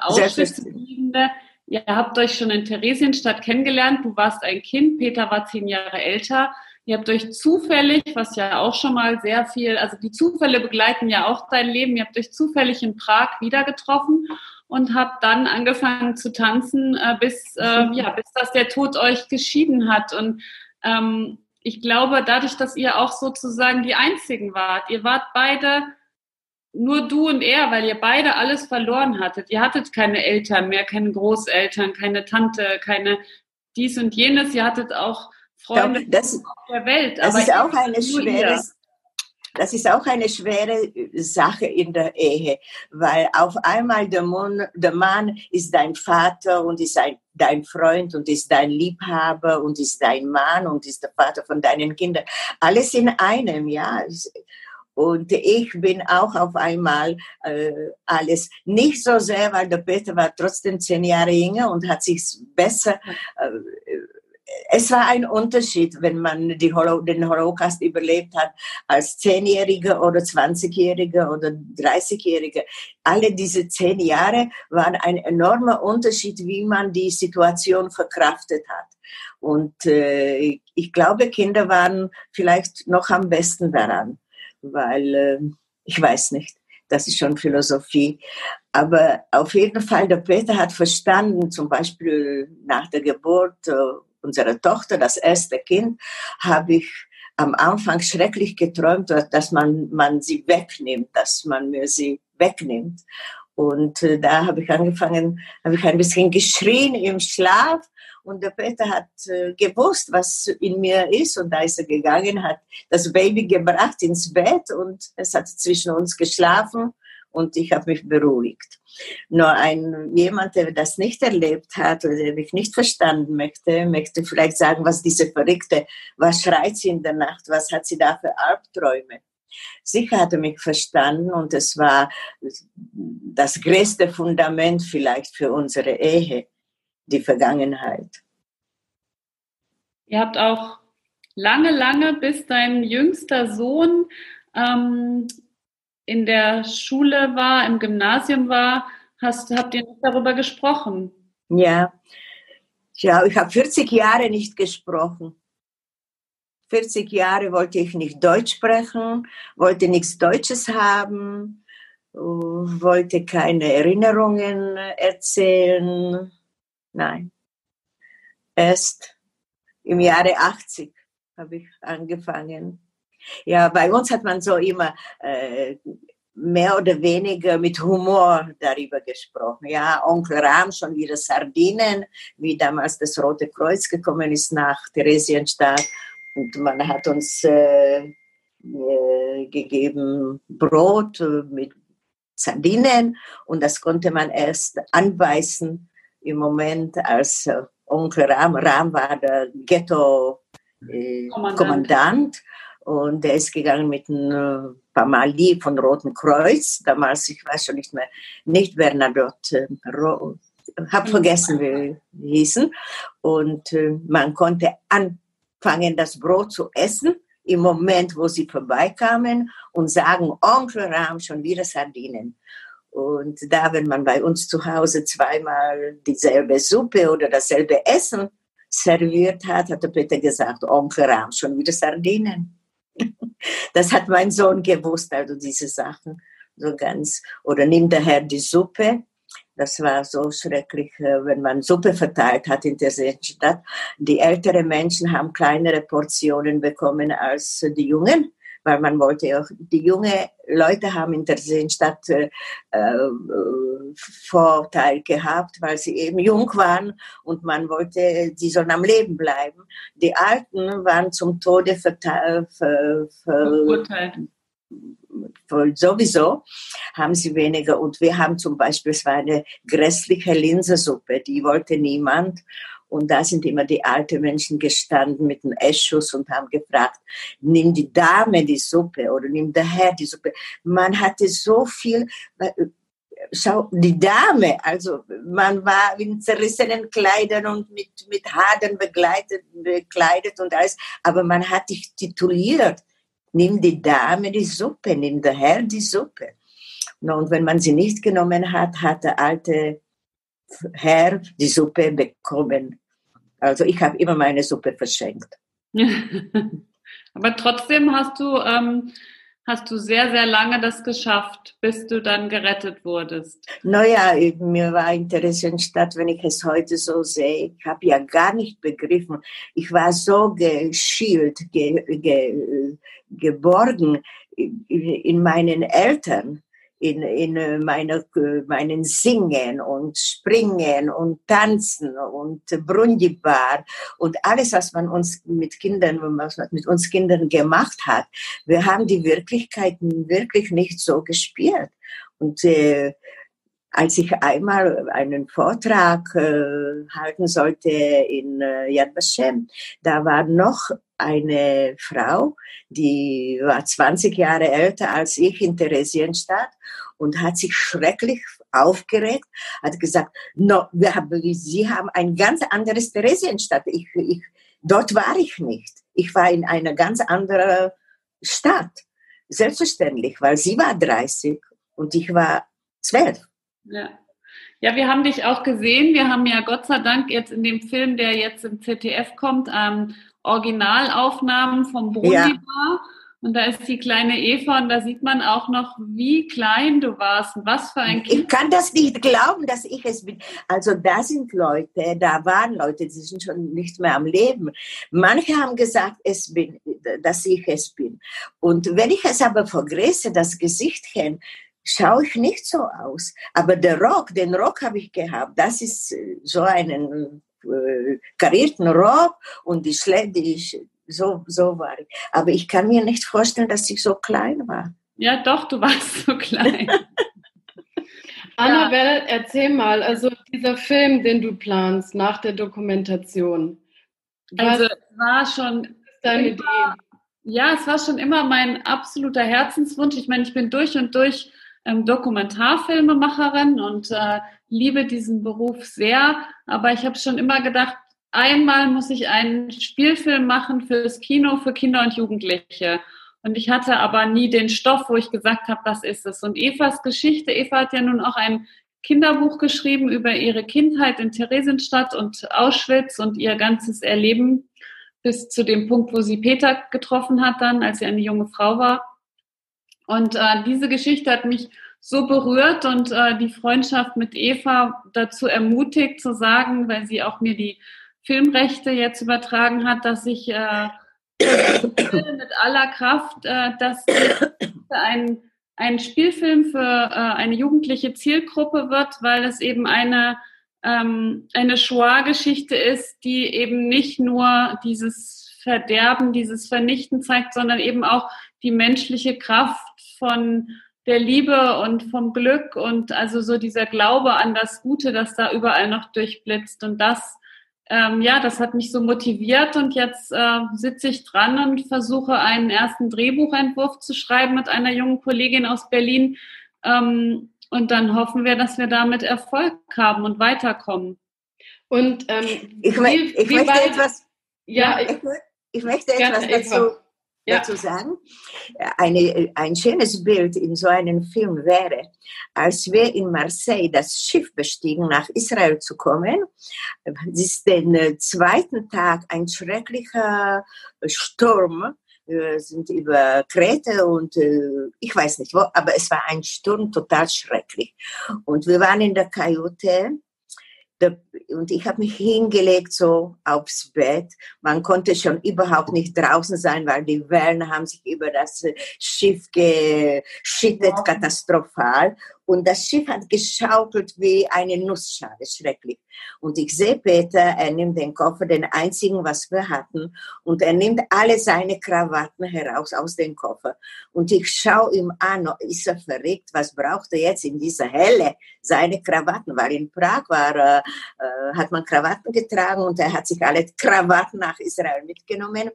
Auschwitz-Überlebende. Ihr habt euch schon in Theresienstadt kennengelernt. Du warst ein Kind, Peter war zehn Jahre älter. Ihr habt euch zufällig, was ja auch schon mal sehr viel, also die Zufälle begleiten ja auch dein Leben. Ihr habt euch zufällig in Prag wieder getroffen und habt dann angefangen zu tanzen, äh, bis, äh, ja, bis das der Tod euch geschieden hat. Und ähm, ich glaube, dadurch, dass ihr auch sozusagen die Einzigen wart, ihr wart beide nur du und er, weil ihr beide alles verloren hattet. Ihr hattet keine Eltern mehr, keine Großeltern, keine Tante, keine dies und jenes. Ihr hattet auch Freunde glaube, das, auf der Welt. Das ist auch eine schwere, das ist auch eine schwere Sache in der Ehe, weil auf einmal der Mann, der Mann ist dein Vater und ist ein, dein Freund und ist dein Liebhaber und ist dein Mann und ist der Vater von deinen Kindern. Alles in einem, ja. Und ich bin auch auf einmal äh, alles nicht so sehr, weil der Peter war trotzdem zehn Jahre jünger und hat sich besser äh, es war ein Unterschied, wenn man Holo den Holocaust überlebt hat als Zehnjähriger oder Zwanzigjähriger oder Dreißigjähriger. Alle diese zehn Jahre waren ein enormer Unterschied, wie man die Situation verkraftet hat. Und äh, ich glaube, Kinder waren vielleicht noch am besten daran, weil äh, ich weiß nicht, das ist schon Philosophie. Aber auf jeden Fall, der Peter hat verstanden, zum Beispiel nach der Geburt unserer Tochter, das erste Kind, habe ich am Anfang schrecklich geträumt, dass man, man sie wegnimmt, dass man mir sie wegnimmt. Und äh, da habe ich angefangen, habe ich ein bisschen geschrien im Schlaf. Und der Peter hat äh, gewusst, was in mir ist. Und da ist er gegangen, hat das Baby gebracht ins Bett. Und es hat zwischen uns geschlafen und ich habe mich beruhigt. Nur ein jemand, der das nicht erlebt hat oder der mich nicht verstanden möchte, möchte vielleicht sagen, was diese Verrückte, was schreit sie in der Nacht, was hat sie da für Albträume? Sicher hat er mich verstanden und es war das größte Fundament vielleicht für unsere Ehe, die Vergangenheit. Ihr habt auch lange, lange, bis dein jüngster Sohn ähm, in der Schule war, im Gymnasium war, hast, habt ihr nicht darüber gesprochen? Ja, ja ich habe 40 Jahre nicht gesprochen. 40 Jahre wollte ich nicht Deutsch sprechen, wollte nichts Deutsches haben, wollte keine Erinnerungen erzählen. Nein. Erst im Jahre 80 habe ich angefangen. Ja, bei uns hat man so immer äh, mehr oder weniger mit Humor darüber gesprochen. Ja, Onkel Ram schon wieder Sardinen, wie damals das Rote Kreuz gekommen ist nach Theresienstadt und man hat uns äh, äh, gegeben Brot mit Sardinen und das konnte man erst anbeißen im Moment als äh, Onkel Ram. Ram war der Ghetto-Kommandant äh, und der ist gegangen mit einem äh, Pamali von Roten Kreuz. Damals, ich weiß schon nicht mehr, nicht Bernadotte, äh, habe vergessen, wie die hießen. Und äh, man konnte an fangen das Brot zu essen im Moment, wo sie vorbeikamen und sagen, Onkel Ram, schon wieder Sardinen. Und da, wenn man bei uns zu Hause zweimal dieselbe Suppe oder dasselbe Essen serviert hat, hat der Peter gesagt, Onkel Ram, schon wieder Sardinen. Das hat mein Sohn gewusst, also diese Sachen so ganz. Oder nimmt der Herr die Suppe das war so schrecklich, äh, wenn man Suppe verteilt hat in der Stadt. Die älteren Menschen haben kleinere Portionen bekommen als die Jungen, weil man wollte auch, die jungen Leute haben in der Stadt äh, äh, Vorteil gehabt, weil sie eben jung waren und man wollte, die sollen am Leben bleiben. Die Alten waren zum Tode verteilt. Ver, ver, sowieso haben sie weniger. Und wir haben zum Beispiel, es war eine grässliche Linsensuppe, die wollte niemand. Und da sind immer die alten Menschen gestanden mit dem Eschus und haben gefragt, nimm die Dame die Suppe oder nimm der Herr die Suppe. Man hatte so viel, schau, die Dame, also man war in zerrissenen Kleidern und mit, mit Hadern begleitet, bekleidet und alles, aber man hat dich tituliert nimm die Dame die Suppe, nimm der Herr die Suppe. Und wenn man sie nicht genommen hat, hat der alte Herr die Suppe bekommen. Also ich habe immer meine Suppe verschenkt. Aber trotzdem hast du ähm, hast du sehr, sehr lange das geschafft, bis du dann gerettet wurdest. Naja, mir war interessant, statt wenn ich es heute so sehe, ich habe ja gar nicht begriffen. Ich war so geschielt, ge, ge, geborgen in meinen Eltern in, in äh, meiner, äh, meinen Singen und Springen und Tanzen und Brundibar und alles, was man uns mit Kindern, was man mit uns Kindern gemacht hat. Wir haben die Wirklichkeiten wirklich nicht so gespielt. Und äh, als ich einmal einen Vortrag äh, halten sollte in äh, Yad Vashem, da war noch eine Frau, die war 20 Jahre älter als ich in Theresienstadt und hat sich schrecklich aufgeregt, hat gesagt, no, wir haben, Sie haben ein ganz anderes Theresienstadt. Ich, ich, dort war ich nicht. Ich war in einer ganz anderen Stadt. Selbstverständlich, weil sie war 30 und ich war 12. Ja. Ja, wir haben dich auch gesehen. Wir haben ja Gott sei Dank jetzt in dem Film, der jetzt im ZDF kommt, ähm, Originalaufnahmen vom Brundibar. Ja. Und da ist die kleine Eva und da sieht man auch noch, wie klein du warst und was für ein Kind. Ich kann das nicht glauben, dass ich es bin. Also da sind Leute, da waren Leute, die sind schon nicht mehr am Leben. Manche haben gesagt, es bin, dass ich es bin. Und wenn ich es aber vergrößere, das Gesichtchen, schaue ich nicht so aus. Aber der Rock, den Rock habe ich gehabt. Das ist äh, so einen äh, karierten Rock und die Schlä die, so, so war ich. Aber ich kann mir nicht vorstellen, dass ich so klein war. Ja, doch, du warst so klein. Annabelle, erzähl mal, also dieser Film, den du planst nach der Dokumentation. Also es war schon deine Idee. Ja, es war schon immer mein absoluter Herzenswunsch. Ich meine, ich bin durch und durch ähm, Dokumentarfilmemacherin und äh, liebe diesen Beruf sehr. Aber ich habe schon immer gedacht, einmal muss ich einen Spielfilm machen fürs Kino, für Kinder und Jugendliche. Und ich hatte aber nie den Stoff, wo ich gesagt habe, das ist es. Und Evas Geschichte, Eva hat ja nun auch ein Kinderbuch geschrieben über ihre Kindheit in Theresienstadt und Auschwitz und ihr ganzes Erleben bis zu dem Punkt, wo sie Peter getroffen hat dann, als sie eine junge Frau war. Und äh, diese Geschichte hat mich so berührt und äh, die Freundschaft mit Eva dazu ermutigt zu sagen, weil sie auch mir die Filmrechte jetzt übertragen hat, dass ich äh, mit aller Kraft, äh, dass ein, ein Spielfilm für äh, eine jugendliche Zielgruppe wird, weil es eben eine, ähm, eine Shoah-Geschichte ist, die eben nicht nur dieses Verderben, dieses Vernichten zeigt, sondern eben auch die menschliche Kraft von der Liebe und vom Glück und also so dieser Glaube an das Gute, das da überall noch durchblitzt. Und das ähm, ja, das hat mich so motiviert und jetzt äh, sitze ich dran und versuche einen ersten Drehbuchentwurf zu schreiben mit einer jungen Kollegin aus Berlin. Ähm, und dann hoffen wir, dass wir damit Erfolg haben und weiterkommen. Und ähm, ich, wie, ich wie möchte etwas, ja, ich, ich möchte etwas dazu ja. dazu sagen. Eine, ein schönes Bild in so einem Film wäre, als wir in Marseille das Schiff bestiegen, nach Israel zu kommen. Es ist den äh, zweiten Tag ein schrecklicher Sturm. Wir sind über Kreta und äh, ich weiß nicht wo, aber es war ein Sturm total schrecklich. Und wir waren in der Kajüte und ich habe mich hingelegt so aufs Bett. Man konnte schon überhaupt nicht draußen sein, weil die Wellen haben sich über das Schiff geschüttet, katastrophal. Und das Schiff hat geschaukelt wie eine Nussschale, schrecklich. Und ich sehe Peter, er nimmt den Koffer, den einzigen, was wir hatten, und er nimmt alle seine Krawatten heraus aus dem Koffer. Und ich schaue ihm an, ist er verrückt, was braucht er jetzt in dieser Helle? Seine Krawatten, weil in Prag war, äh, äh, hat man Krawatten getragen und er hat sich alle Krawatten nach Israel mitgenommen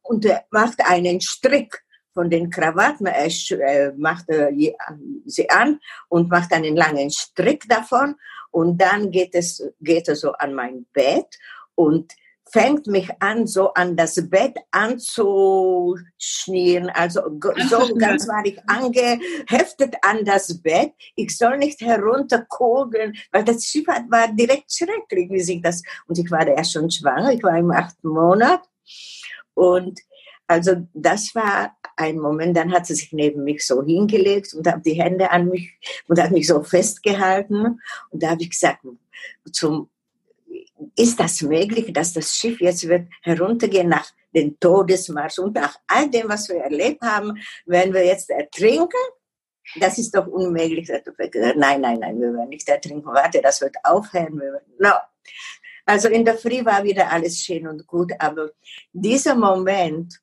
und er macht einen Strick von den Krawatten, er äh, macht äh, sie an und macht einen langen Strick davon und dann geht es, geht er so an mein Bett und fängt mich an, so an das Bett anzuschnieren. Also so ganz war ich angeheftet an das Bett. Ich soll nicht herunterkugeln, weil das Schiff war direkt schrecklich, wie sich das, und ich war ja schon schwanger, ich war im achten Monat. Und also das war ein Moment, dann hat sie sich neben mich so hingelegt und hat die Hände an mich und hat mich so festgehalten. Und da habe ich gesagt, zum, ist das möglich, dass das Schiff jetzt wird heruntergehen nach dem Todesmarsch und nach all dem, was wir erlebt haben, werden wir jetzt ertrinken? Das ist doch unmöglich. Nein, nein, nein, wir werden nicht ertrinken. Warte, das wird aufhören. No. Also in der Früh war wieder alles schön und gut, aber dieser Moment,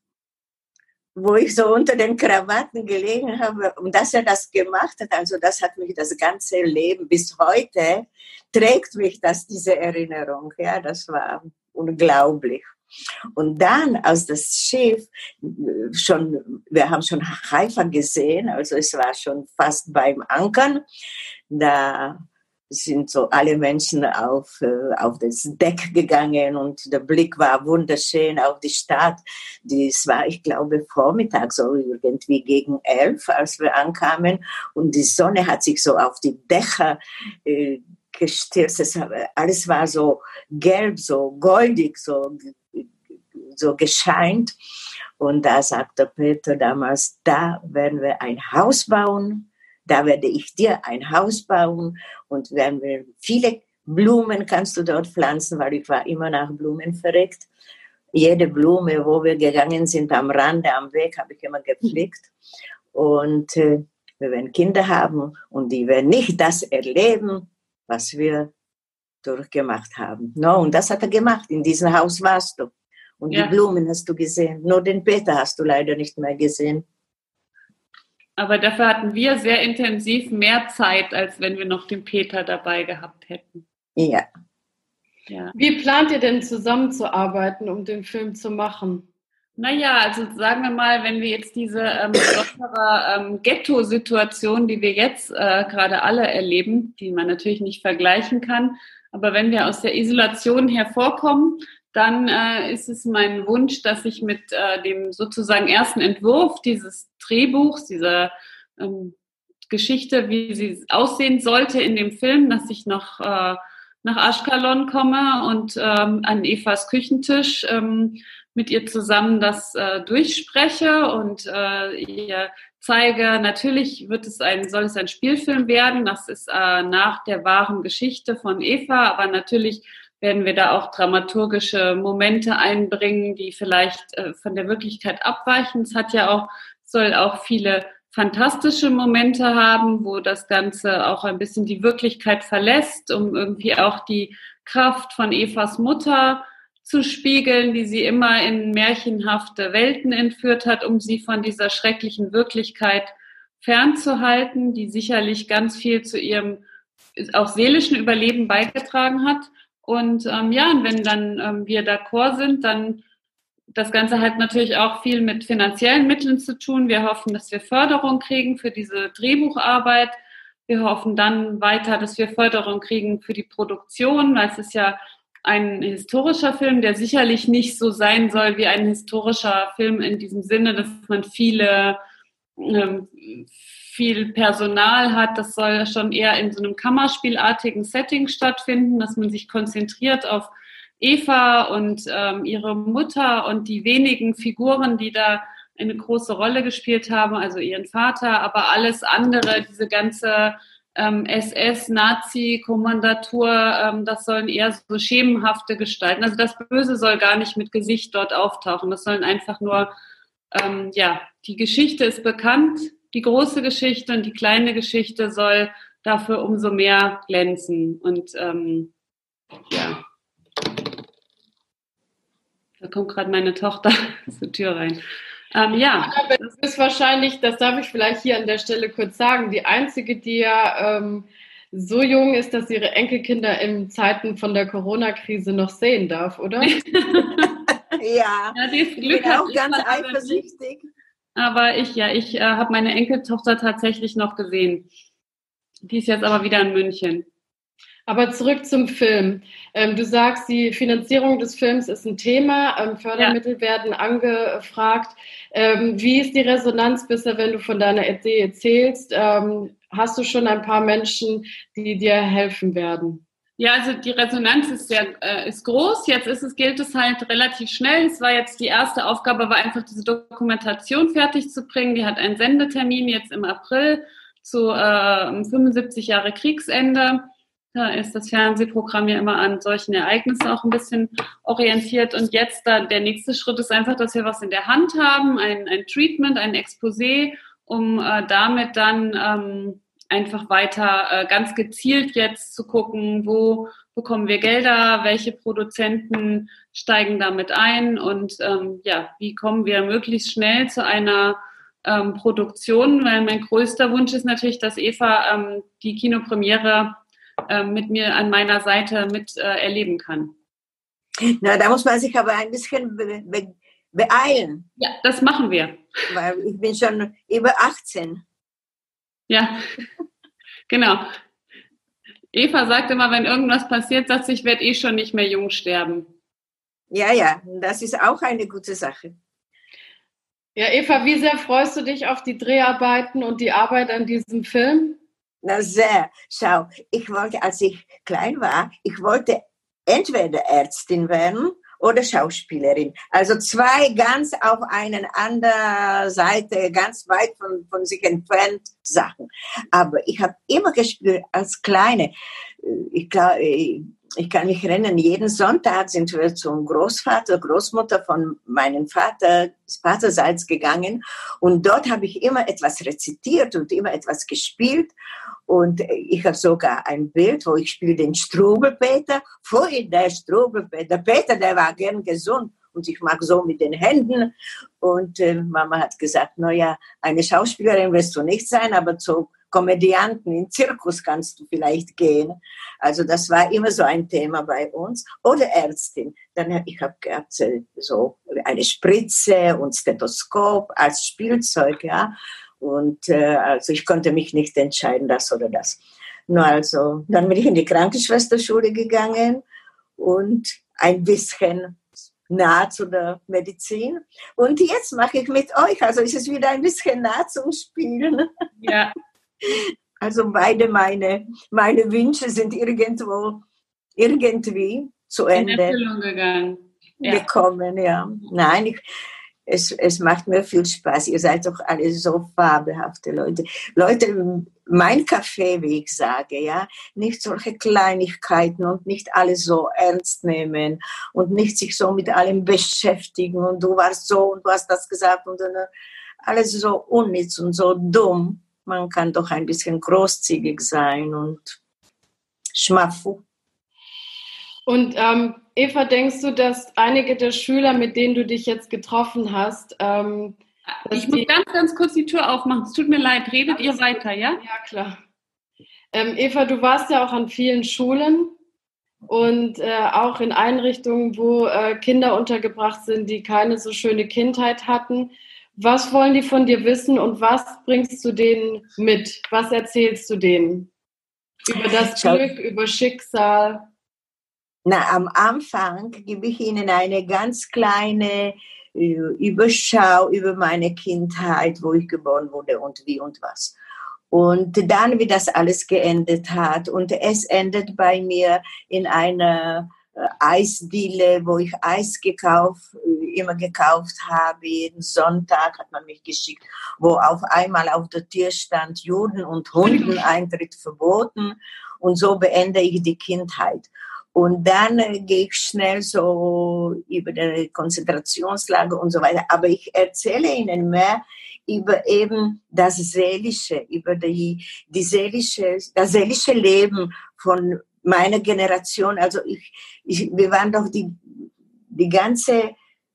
wo ich so unter den Krawatten gelegen habe und dass er das gemacht hat, also das hat mich das ganze Leben bis heute trägt mich das diese Erinnerung. Ja, das war unglaublich. Und dann, als das Schiff schon, wir haben schon Haifa gesehen, also es war schon fast beim Ankern, da sind so alle Menschen auf, äh, auf das Deck gegangen und der Blick war wunderschön auf die Stadt. Das war, ich glaube, Vormittag, so irgendwie gegen elf, als wir ankamen. Und die Sonne hat sich so auf die Dächer äh, gestürzt. alles war so gelb, so goldig, so, so gescheint. Und da sagte Peter damals, da werden wir ein Haus bauen, da werde ich dir ein Haus bauen und werden wir viele Blumen kannst du dort pflanzen, weil ich war immer nach Blumen verreckt. Jede Blume, wo wir gegangen sind, am Rande, am Weg, habe ich immer gepflegt. Und äh, wir werden Kinder haben und die werden nicht das erleben, was wir durchgemacht haben. No, und das hat er gemacht. In diesem Haus warst du. Und ja. die Blumen hast du gesehen. Nur den Peter hast du leider nicht mehr gesehen. Aber dafür hatten wir sehr intensiv mehr Zeit, als wenn wir noch den Peter dabei gehabt hätten. Ja. ja. Wie plant ihr denn zusammenzuarbeiten, um den Film zu machen? Naja, also sagen wir mal, wenn wir jetzt diese ähm, ähm, Ghetto-Situation, die wir jetzt äh, gerade alle erleben, die man natürlich nicht vergleichen kann, aber wenn wir aus der Isolation hervorkommen, dann äh, ist es mein Wunsch, dass ich mit äh, dem sozusagen ersten Entwurf dieses Drehbuchs, dieser ähm, Geschichte, wie sie aussehen sollte in dem Film, dass ich noch äh, nach Ashkelon komme und ähm, an Evas Küchentisch ähm, mit ihr zusammen das äh, durchspreche und äh, ihr zeige, natürlich wird es ein, soll es ein Spielfilm werden, das ist äh, nach der wahren Geschichte von Eva, aber natürlich werden wir da auch dramaturgische Momente einbringen, die vielleicht äh, von der Wirklichkeit abweichen. Es hat ja auch, soll auch viele fantastische Momente haben, wo das Ganze auch ein bisschen die Wirklichkeit verlässt, um irgendwie auch die Kraft von Evas Mutter zu spiegeln, die sie immer in märchenhafte Welten entführt hat, um sie von dieser schrecklichen Wirklichkeit fernzuhalten, die sicherlich ganz viel zu ihrem auch seelischen Überleben beigetragen hat. Und ähm, ja, und wenn dann ähm, wir d'accord sind, dann das Ganze hat natürlich auch viel mit finanziellen Mitteln zu tun. Wir hoffen, dass wir Förderung kriegen für diese Drehbucharbeit. Wir hoffen dann weiter, dass wir Förderung kriegen für die Produktion, weil es ist ja ein historischer Film, der sicherlich nicht so sein soll wie ein historischer Film in diesem Sinne, dass man viele ähm, viel Personal hat. Das soll schon eher in so einem Kammerspielartigen Setting stattfinden, dass man sich konzentriert auf Eva und ähm, ihre Mutter und die wenigen Figuren, die da eine große Rolle gespielt haben, also ihren Vater, aber alles andere, diese ganze ähm, SS, Nazi, Kommandatur, ähm, das sollen eher so schemenhafte Gestalten. Also das Böse soll gar nicht mit Gesicht dort auftauchen. Das sollen einfach nur, ähm, ja, die Geschichte ist bekannt, die große Geschichte und die kleine Geschichte soll dafür umso mehr glänzen. Und ähm, ja, da kommt gerade meine Tochter zur Tür rein. Ähm, ja. Aber das ist wahrscheinlich, das darf ich vielleicht hier an der Stelle kurz sagen, die einzige, die ja ähm, so jung ist, dass ihre Enkelkinder in Zeiten von der Corona-Krise noch sehen darf, oder? ja, ja die ist Glück ich bin auch ganz eifersüchtig. Aber ich, ja, ich äh, habe meine Enkeltochter tatsächlich noch gesehen. Die ist jetzt aber wieder in München. Aber zurück zum Film. Ähm, du sagst, die Finanzierung des Films ist ein Thema, ähm, Fördermittel ja. werden angefragt. Ähm, wie ist die Resonanz bisher, wenn du von deiner Idee erzählst? Ähm, hast du schon ein paar Menschen, die dir helfen werden? Ja, also die Resonanz ist sehr äh, ist groß. Jetzt ist es gilt es halt relativ schnell. Es war jetzt die erste Aufgabe, war einfach diese Dokumentation fertig zu bringen. Die hat einen Sendetermin jetzt im April zu äh, 75 Jahre Kriegsende. Da ist das Fernsehprogramm ja immer an solchen Ereignissen auch ein bisschen orientiert. Und jetzt da der nächste Schritt ist einfach, dass wir was in der Hand haben, ein, ein Treatment, ein Exposé, um äh, damit dann ähm, einfach weiter äh, ganz gezielt jetzt zu gucken, wo bekommen wir Gelder, welche Produzenten steigen damit ein und ähm, ja, wie kommen wir möglichst schnell zu einer ähm, Produktion, weil mein größter Wunsch ist natürlich, dass Eva ähm, die Kinopremiere ähm, mit mir an meiner Seite mit äh, erleben kann. Na, da muss man sich aber ein bisschen be be beeilen. Ja, das machen wir. Weil ich bin schon über 18. Ja, genau. Eva sagt immer, wenn irgendwas passiert, sagt sie, ich werde eh schon nicht mehr jung sterben. Ja, ja, das ist auch eine gute Sache. Ja, Eva, wie sehr freust du dich auf die Dreharbeiten und die Arbeit an diesem Film? Na sehr. Schau, ich wollte, als ich klein war, ich wollte entweder Ärztin werden oder Schauspielerin. Also zwei ganz auf einer anderen Seite, ganz weit von, von sich entfernt Sachen. Aber ich habe immer gespielt als Kleine. Ich glaube, ich kann mich erinnern, jeden Sonntag sind wir zum Großvater, Großmutter von meinem Vater, Vaterseits gegangen. Und dort habe ich immer etwas rezitiert und immer etwas gespielt. Und ich habe sogar ein Bild, wo ich spiele den Strubelpeter. Vorhin der Strubelpeter. Peter, der war gern gesund und ich mag so mit den Händen. Und äh, Mama hat gesagt, na ja, eine Schauspielerin wirst du nicht sein, aber so Komödianten, in Zirkus kannst du vielleicht gehen. Also das war immer so ein Thema bei uns. Oder Ärztin. Dann ich habe gehabt so eine Spritze und Stethoskop als Spielzeug, ja. Und äh, also ich konnte mich nicht entscheiden, das oder das. Nur also, dann bin ich in die Krankenschwesterschule gegangen und ein bisschen nah zu der Medizin. Und jetzt mache ich mit euch, also ist es wieder ein bisschen nah zum Spielen. Ja. Also beide meine, meine Wünsche sind irgendwo, irgendwie zu Ende gegangen. Ja. gekommen. Ja. Nein, ich, es, es macht mir viel Spaß. Ihr seid doch alle so fabelhafte Leute. Leute, mein Kaffee, wie ich sage, ja, nicht solche Kleinigkeiten und nicht alles so ernst nehmen und nicht sich so mit allem beschäftigen und du warst so und du hast das gesagt und dann alles so unnütz und so dumm man kann doch ein bisschen großzügig sein und schmaffu. Und ähm, Eva, denkst du, dass einige der Schüler, mit denen du dich jetzt getroffen hast, ähm, ich muss ganz, ganz kurz die Tür aufmachen. Es tut mir leid, redet ihr weiter, ja? Ja, klar. Ähm, Eva, du warst ja auch an vielen Schulen und äh, auch in Einrichtungen, wo äh, Kinder untergebracht sind, die keine so schöne Kindheit hatten. Was wollen die von dir wissen und was bringst du denen mit? Was erzählst du denen? Über das Glück, über Schicksal? Na, am Anfang gebe ich ihnen eine ganz kleine äh, Überschau über meine Kindheit, wo ich geboren wurde und wie und was. Und dann, wie das alles geendet hat. Und es endet bei mir in einer äh, Eisdiele, wo ich Eis gekauft, äh, immer gekauft habe. Jeden Sonntag hat man mich geschickt, wo auf einmal auf der Tür stand, Juden und Hunden Eintritt verboten. Und so beende ich die Kindheit. Und dann äh, gehe ich schnell so über die Konzentrationslager und so weiter. Aber ich erzähle Ihnen mehr über eben das Seelische, über die, die seelische, das seelische Leben von meiner Generation. Also ich, ich, wir waren doch die, die ganze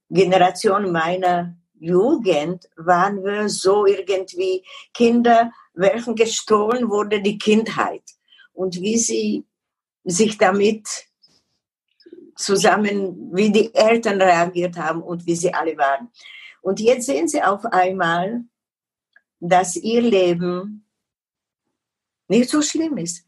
Generation meiner Jugend, waren wir so irgendwie Kinder, welchen gestohlen wurde die Kindheit. Und wie sie sich damit zusammen, wie die Eltern reagiert haben und wie sie alle waren. Und jetzt sehen sie auf einmal, dass ihr Leben nicht so schlimm ist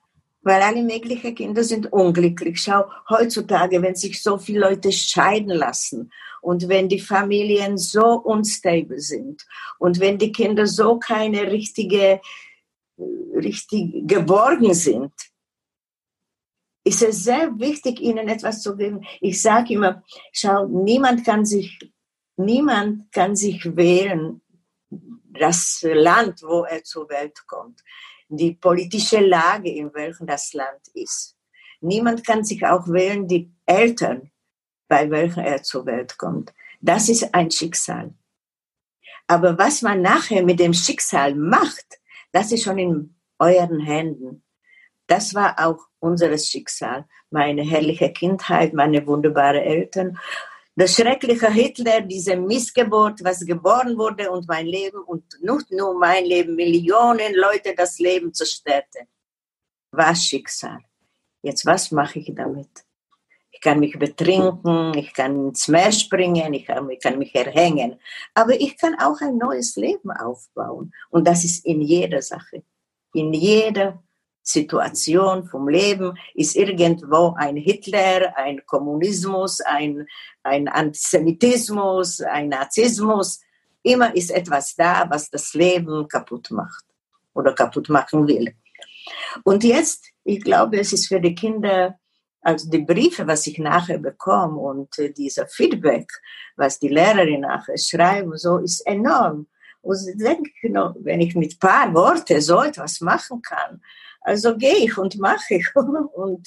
weil alle möglichen Kinder sind unglücklich. Schau, heutzutage, wenn sich so viele Leute scheiden lassen und wenn die Familien so unstable sind und wenn die Kinder so keine richtige, richtig geborgen sind, ist es sehr wichtig, ihnen etwas zu geben. Ich sage immer, schau, niemand kann sich, niemand kann sich wählen, das Land, wo er zur Welt kommt die politische Lage, in welchem das Land ist. Niemand kann sich auch wählen, die Eltern, bei welchen er zur Welt kommt. Das ist ein Schicksal. Aber was man nachher mit dem Schicksal macht, das ist schon in euren Händen. Das war auch unser Schicksal. Meine herrliche Kindheit, meine wunderbaren Eltern der schreckliche Hitler, diese Missgeburt, was geboren wurde und mein Leben und nicht nur mein Leben, Millionen Leute das Leben zerstörte, war Schicksal. Jetzt, was mache ich damit? Ich kann mich betrinken, ich kann ins Meer springen, ich kann, ich kann mich erhängen. Aber ich kann auch ein neues Leben aufbauen. Und das ist in jeder Sache. In jeder Situation vom Leben ist irgendwo ein Hitler, ein Kommunismus, ein, ein Antisemitismus, ein Nazismus. Immer ist etwas da, was das Leben kaputt macht oder kaputt machen will. Und jetzt, ich glaube, es ist für die Kinder, also die Briefe, was ich nachher bekomme und äh, dieser Feedback, was die Lehrerin nachher schreiben, so ist enorm. Und ich denke, wenn ich mit paar Worten so etwas machen kann, also gehe ich und mache ich. Und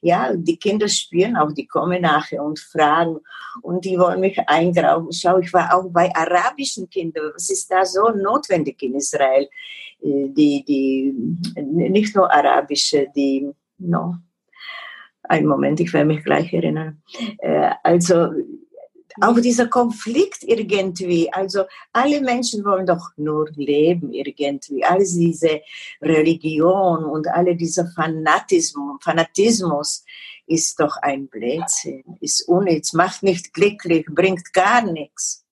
ja, die Kinder spüren auch, die kommen nachher und fragen und die wollen mich eingraben. Schau, ich war auch bei arabischen Kindern. Was ist da so notwendig in Israel? Äh, die, die, nicht nur arabische, die, no. Ein Moment, ich werde mich gleich erinnern. Äh, also, auch dieser Konflikt irgendwie, also alle Menschen wollen doch nur leben irgendwie. All diese Religion und alle dieser Fanatismus, Fanatismus ist doch ein Blödsinn, ist unnütz, macht nicht glücklich, bringt gar nichts.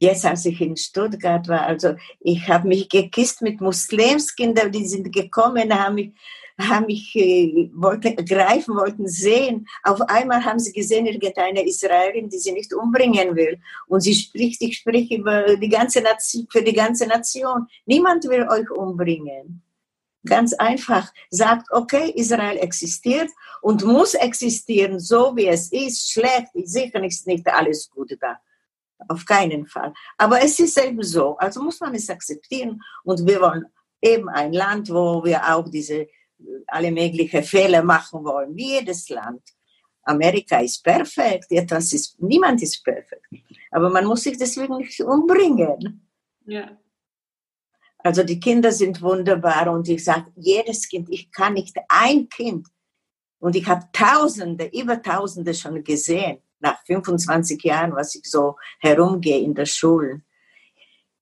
Jetzt, als ich in Stuttgart war, also ich habe mich gekisst mit Muslimskindern, die sind gekommen, haben mich haben mich, äh, wollten greifen, wollten sehen. Auf einmal haben sie gesehen, irgendeine Israelin, die sie nicht umbringen will. Und sie spricht, ich spreche über die ganze Nation, für die ganze Nation. Niemand will euch umbringen. Ganz einfach. Sagt, okay, Israel existiert und muss existieren, so wie es ist. Schlecht, sicher ist nicht alles gut da. Auf keinen Fall. Aber es ist eben so. Also muss man es akzeptieren. Und wir wollen eben ein Land, wo wir auch diese alle möglichen Fehler machen wollen, wie jedes Land. Amerika ist perfekt, etwas ist, niemand ist perfekt. Aber man muss sich deswegen nicht umbringen. Ja. Also die Kinder sind wunderbar und ich sage, jedes Kind, ich kann nicht ein Kind. Und ich habe Tausende, über Tausende schon gesehen, nach 25 Jahren, was ich so herumgehe in der Schule.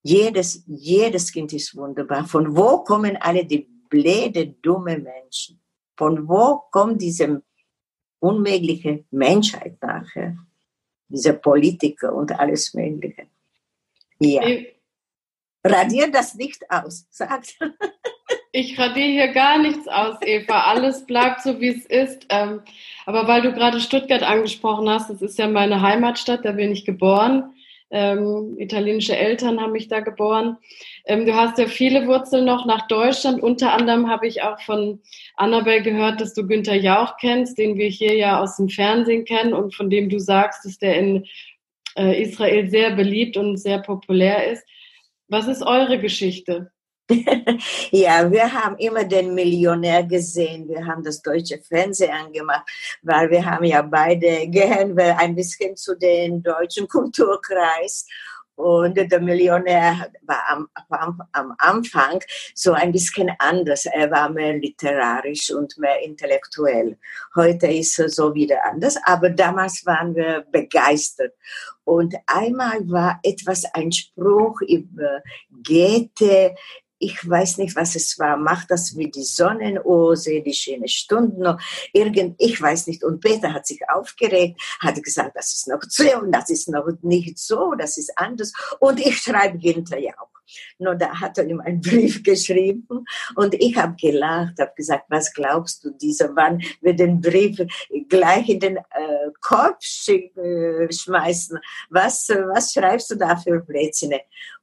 Jedes, jedes Kind ist wunderbar. Von wo kommen alle die blöde, dumme Menschen. Von wo kommt diese unmögliche Menschheit nachher? Diese Politiker und alles Mögliche. Ja. Ich, Radier das nicht aus, sagt. Ich radiere hier gar nichts aus, Eva. Alles bleibt so, wie es ist. Ähm, aber weil du gerade Stuttgart angesprochen hast, das ist ja meine Heimatstadt, da bin ich geboren. Ähm, italienische Eltern haben mich da geboren. Ähm, du hast ja viele Wurzeln noch nach Deutschland. Unter anderem habe ich auch von Annabel gehört, dass du Günther Jauch kennst, den wir hier ja aus dem Fernsehen kennen und von dem du sagst, dass der in äh, Israel sehr beliebt und sehr populär ist. Was ist eure Geschichte? ja, wir haben immer den Millionär gesehen. Wir haben das deutsche Fernsehen angemacht, weil wir haben ja beide gehören wir ein bisschen zu den deutschen Kulturkreis. Und der Millionär war am, am, am, Anfang so ein bisschen anders. Er war mehr literarisch und mehr intellektuell. Heute ist er so wieder anders. Aber damals waren wir begeistert. Und einmal war etwas ein Spruch über Goethe, ich weiß nicht, was es war, macht das wie die Sonnenose, die schöne Stunden, irgend, ich weiß nicht. Und Peter hat sich aufgeregt, hat gesagt, das ist noch und das ist noch nicht so, das ist anders. Und ich schreibe ja auch. Nur da hat er ihm einen Brief geschrieben und ich habe gelacht, habe gesagt, was glaubst du, dieser Mann wird den Brief gleich in den äh, Korb äh, schmeißen. Was, was schreibst du da für Blödsinn?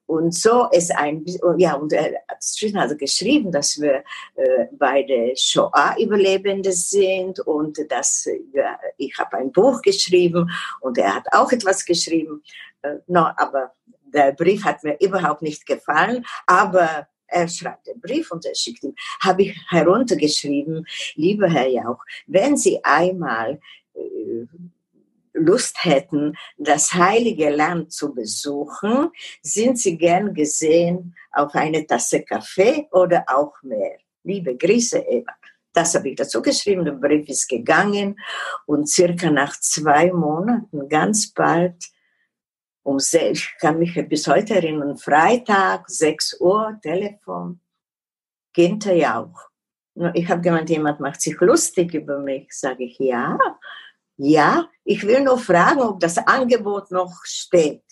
Und so ist ein, ja, und er hat geschrieben, dass wir äh, beide Shoah-Überlebende sind und dass ja, ich habe ein Buch geschrieben und er hat auch etwas geschrieben. Äh, no, aber der Brief hat mir überhaupt nicht gefallen, aber er schreibt den Brief und er schickt ihn. Habe ich heruntergeschrieben, lieber Herr Jauch, wenn Sie einmal äh, Lust hätten, das heilige Land zu besuchen, sind Sie gern gesehen auf eine Tasse Kaffee oder auch mehr. Liebe Grüße, Eva. Das habe ich dazu geschrieben, der Brief ist gegangen und circa nach zwei Monaten, ganz bald, um ich kann mich bis heute erinnern, Freitag, 6 Uhr, Telefon, Günther Jauch. Ich habe gemeint, jemand macht sich lustig über mich. Sage ich, ja, ja, ich will nur fragen, ob das Angebot noch steht.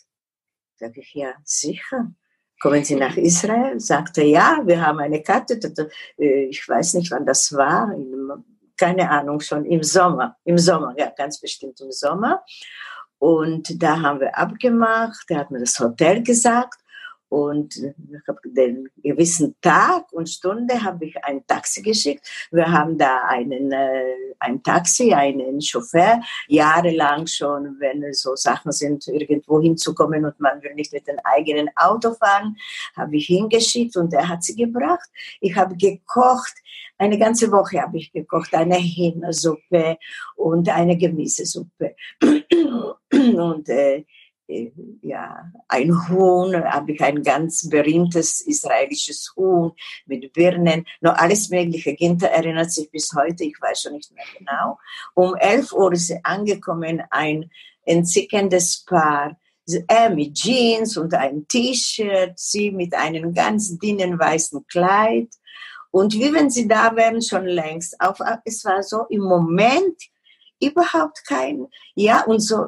Sag ich, ja, sicher. Kommen Sie nach Israel? Sagte, ja, wir haben eine Karte. Äh, ich weiß nicht, wann das war. Keine Ahnung, schon im Sommer. Im Sommer, ja, ganz bestimmt im Sommer. Und da haben wir abgemacht. Er hat mir das Hotel gesagt. Und den gewissen Tag und Stunde habe ich ein Taxi geschickt. Wir haben da einen, äh, ein Taxi, einen Chauffeur, jahrelang schon, wenn so Sachen sind, irgendwo hinzukommen und man will nicht mit dem eigenen Auto fahren, habe ich hingeschickt und er hat sie gebracht. Ich habe gekocht. Eine ganze Woche habe ich gekocht, eine Hühnersuppe und eine Gemüsesuppe. und äh, äh, ja, ein Huhn, habe ich ein ganz berühmtes israelisches Huhn mit Birnen, noch alles Mögliche. Ginter erinnert sich bis heute, ich weiß schon nicht mehr genau. Um 11 Uhr ist sie angekommen, ein entzückendes Paar. Er mit Jeans und ein T-Shirt, sie mit einem ganz dünnen weißen Kleid. Und wie wenn sie da wären, schon längst. Auf, es war so im Moment überhaupt kein, ja, und so,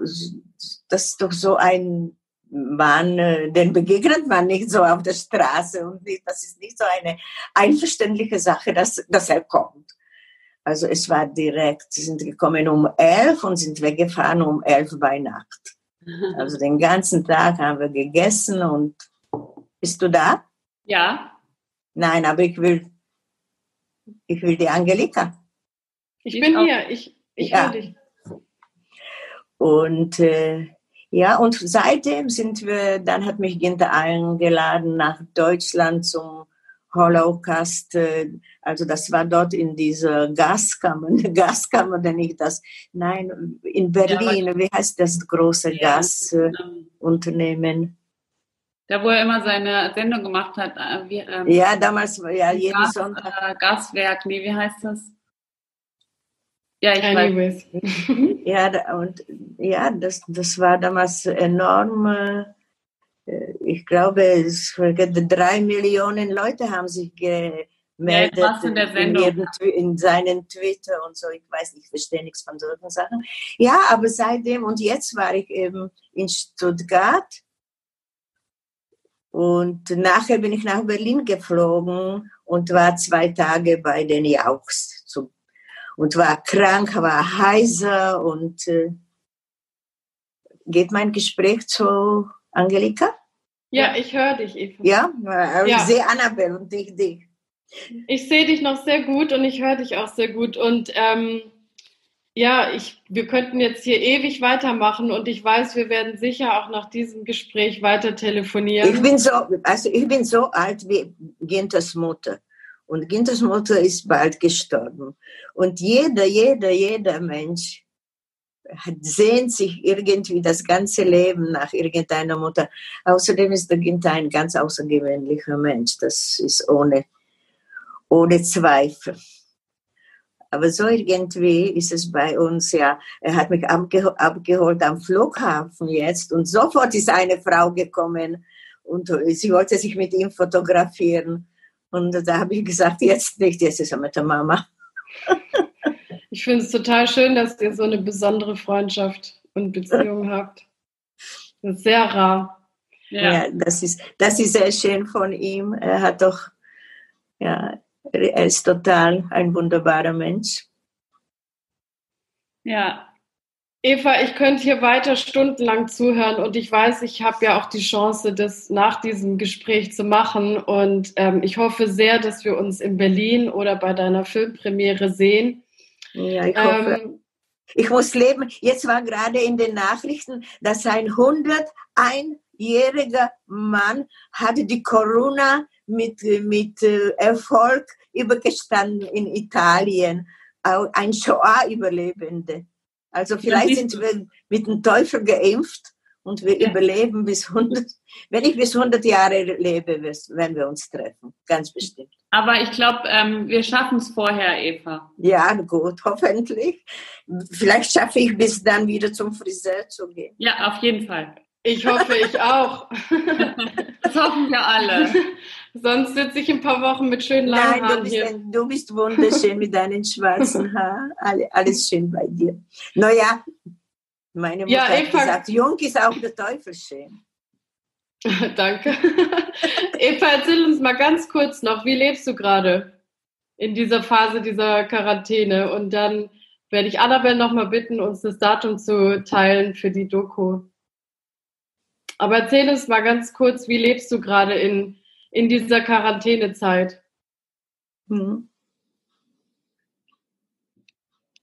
das ist doch so ein Mann, äh, den begegnet man nicht so auf der Straße und das ist nicht so eine einverständliche Sache, dass, dass er kommt. Also es war direkt, sie sind gekommen um elf und sind weggefahren um elf bei Nacht. Also den ganzen Tag haben wir gegessen und bist du da? Ja. Nein, aber ich will, ich will die Angelika. Ich, bin hier, ich, ich ja. dich. Und äh, ja, und seitdem sind wir, dann hat mich Ginter eingeladen nach Deutschland zum Holocaust. Äh, also das war dort in dieser Gaskammer, Gaskammer, denn ich das, nein, in Berlin, ja, wie heißt das große ja, Gasunternehmen? Da, wo er immer seine Sendung gemacht hat. Äh, wie, ähm, ja, damals, ja, jeden Gas, Sonntag. Äh, Gaswerk, nee, wie heißt das? Ja, ich Anyways. weiß. ja, und ja, das, das war damals enorm. Äh, ich glaube, es, drei Millionen Leute haben sich gemeldet ja, in, in, in, seinen Twitter und so. Ich weiß, ich verstehe nichts von solchen Sachen. Ja, aber seitdem und jetzt war ich eben in Stuttgart und nachher bin ich nach Berlin geflogen und war zwei Tage bei den Jauchs und war krank, war heiser und äh, geht mein Gespräch zu Angelika? Ja, ich höre dich, Eva. Ja, ich ja. sehe Annabelle und dich, dich. Ich sehe dich noch sehr gut und ich höre dich auch sehr gut und ähm, ja, ich, wir könnten jetzt hier ewig weitermachen und ich weiß, wir werden sicher auch nach diesem Gespräch weiter telefonieren. Ich bin so, also ich bin so alt wie Ginters Mutter. Und Ginters Mutter ist bald gestorben. Und jeder, jeder, jeder Mensch hat, sehnt sich irgendwie das ganze Leben nach irgendeiner Mutter. Außerdem ist der Ginter ein ganz außergewöhnlicher Mensch. Das ist ohne, ohne Zweifel. Aber so irgendwie ist es bei uns ja. Er hat mich abge abgeholt am Flughafen jetzt und sofort ist eine Frau gekommen und sie wollte sich mit ihm fotografieren. Und da habe ich gesagt, jetzt nicht, jetzt ist er mit der Mama. Ich finde es total schön, dass ihr so eine besondere Freundschaft und Beziehung habt. Das ist sehr rar. Ja. ja, das, ist, das ist sehr schön von ihm. Er hat doch, ja, er ist total ein wunderbarer Mensch. Ja, Eva, ich könnte hier weiter stundenlang zuhören und ich weiß, ich habe ja auch die Chance, das nach diesem Gespräch zu machen. Und ähm, ich hoffe sehr, dass wir uns in Berlin oder bei deiner Filmpremiere sehen. Ja, ich hoffe. Ähm, ich muss leben. Jetzt war gerade in den Nachrichten, dass ein 101-jähriger Mann hatte die Corona mit, mit äh, Erfolg übergestanden in Italien. Ein Shoah-Überlebende. Also vielleicht sind wir mit dem Teufel geimpft und wir ja. überleben bis 100. Wenn ich bis 100 Jahre lebe, werden wir uns treffen. Ganz bestimmt. Aber ich glaube, ähm, wir schaffen es vorher, Eva. Ja, gut, hoffentlich. Vielleicht schaffe ich bis dann wieder zum Friseur zu gehen. Ja, auf jeden Fall. Ich hoffe, ich auch. das hoffen wir alle. Sonst sitze ich ein paar Wochen mit schönen langen Nein, Haaren du bist, hier. du bist wunderschön mit deinen schwarzen Haaren. Alles schön bei dir. Naja, meine Mutter ja, hat gesagt, jung ist auch der Teufel schön. Danke. Eva, erzähl uns mal ganz kurz noch, wie lebst du gerade in dieser Phase dieser Quarantäne? Und dann werde ich Annabelle noch mal bitten, uns das Datum zu teilen für die Doku. Aber erzähl uns mal ganz kurz, wie lebst du gerade in, in dieser Quarantänezeit? Hm.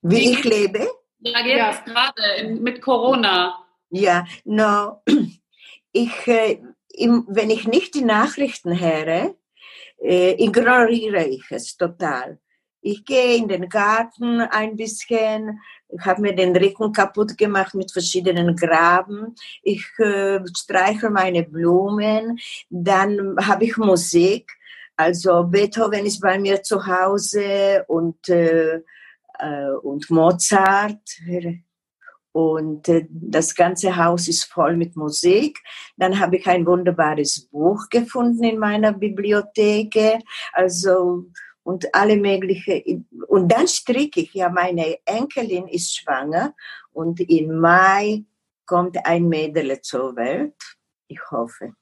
Wie ich lebe? Ja, jetzt ja. gerade mit Corona. Ja, no, ich, äh, im, wenn ich nicht die Nachrichten höre, äh, ignoriere ich es total. Ich gehe in den Garten ein bisschen, habe mir den Rücken kaputt gemacht mit verschiedenen Graben. Ich äh, streiche meine Blumen, dann habe ich Musik. Also Beethoven ist bei mir zu Hause und, äh, äh und Mozart und äh, das ganze Haus ist voll mit Musik. Dann habe ich ein wunderbares Buch gefunden in meiner Bibliothek. Also und alle möglichen. Und dann stricke ich. Ja, meine Enkelin ist schwanger und im Mai kommt ein Mädel zur Welt. Ich hoffe.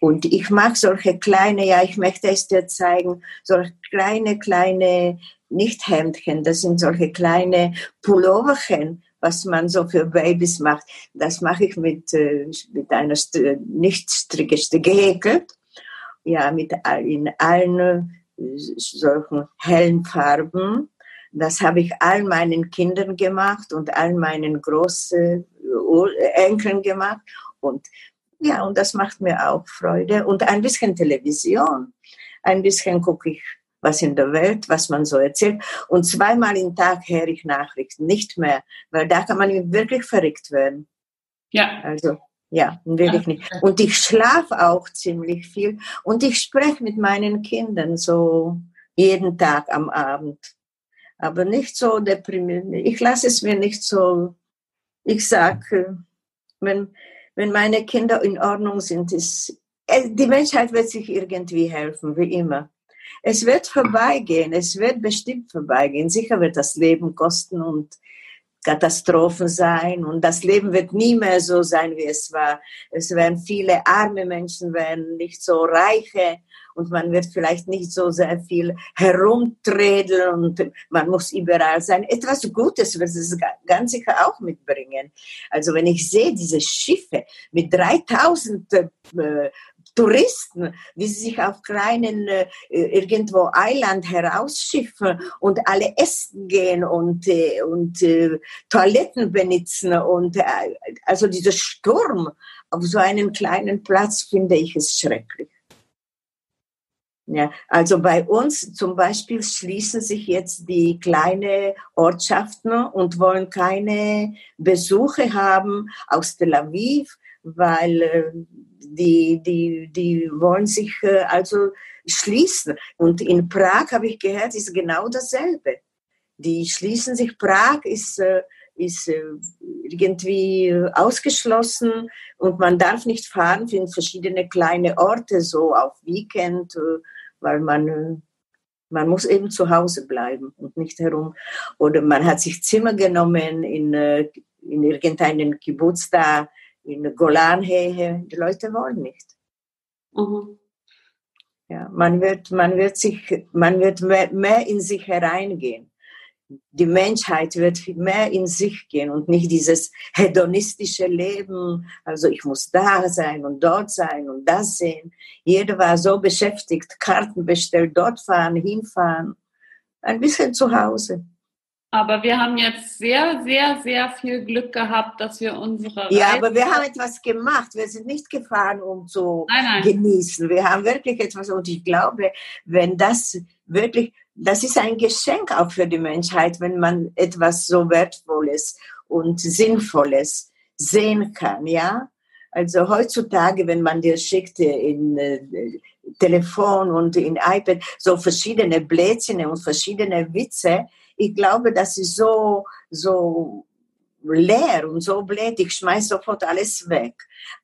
Und ich mag solche kleine, ja, ich möchte es dir zeigen, solche kleine, kleine, nicht Hemdchen, das sind solche kleine Pulloverchen, was man so für Babys macht. Das mache ich mit, äh, mit einer nicht Strickeste gehäkelt. Ja, mit, in allen solchen hellen Farben. Das habe ich all meinen Kindern gemacht und all meinen großen äh, Enkeln gemacht. Und ja, und das macht mir auch Freude. Und ein bisschen Television. Ein bisschen gucke ich was in der Welt, was man so erzählt. Und zweimal im Tag höre ich Nachrichten, nicht mehr, weil da kann man wirklich verrückt werden. Ja. Also, ja, wirklich nicht. Und ich schlafe auch ziemlich viel und ich spreche mit meinen Kindern so jeden Tag am Abend. Aber nicht so deprimierend. Ich lasse es mir nicht so, ich sage, wenn, wenn meine Kinder in Ordnung sind, ist, äh, die Menschheit wird sich irgendwie helfen, wie immer. Es wird vorbeigehen, es wird bestimmt vorbeigehen. Sicher wird das Leben kosten und Katastrophen sein und das Leben wird nie mehr so sein, wie es war. Es werden viele arme Menschen, werden nicht so reiche und man wird vielleicht nicht so sehr viel herumträdeln und man muss überall sein. Etwas Gutes wird es ganz sicher auch mitbringen. Also wenn ich sehe diese Schiffe mit 3000 äh, Touristen, sie sich auf kleinen äh, irgendwo Eiland herausschiffen und alle essen gehen und, äh, und äh, Toiletten benutzen und äh, also dieser Sturm auf so einem kleinen Platz finde ich es schrecklich. Ja, also bei uns zum Beispiel schließen sich jetzt die kleinen Ortschaften und wollen keine Besuche haben aus Tel Aviv, weil äh, die, die, die wollen sich äh, also schließen. Und in Prag habe ich gehört, ist genau dasselbe. Die schließen sich. Prag ist, äh, ist äh, irgendwie ausgeschlossen und man darf nicht fahren in verschiedene kleine Orte, so auf Weekend, weil man man muss eben zu Hause bleiben und nicht herum. Oder man hat sich Zimmer genommen in, in irgendeinen Kibbutz da in Golanhöhe, die Leute wollen nicht. Mhm. Ja, man wird, man wird sich, man wird mehr, mehr in sich hereingehen. Die Menschheit wird mehr in sich gehen und nicht dieses hedonistische Leben. Also ich muss da sein und dort sein und das sehen. Jeder war so beschäftigt, Karten bestellt, dort fahren, hinfahren. Ein bisschen zu Hause. Aber wir haben jetzt sehr, sehr, sehr viel Glück gehabt, dass wir unsere. Ja, Reise aber wir haben etwas gemacht. Wir sind nicht gefahren, um zu nein, nein. genießen. Wir haben wirklich etwas, und ich glaube, wenn das wirklich, das ist ein Geschenk auch für die Menschheit, wenn man etwas so Wertvolles und Sinnvolles sehen kann, ja. Also heutzutage, wenn man dir schickt in äh, Telefon und in iPad so verschiedene Blätzchen und verschiedene Witze, ich glaube, das ist so, so leer und so blöd, ich schmeiß sofort alles weg.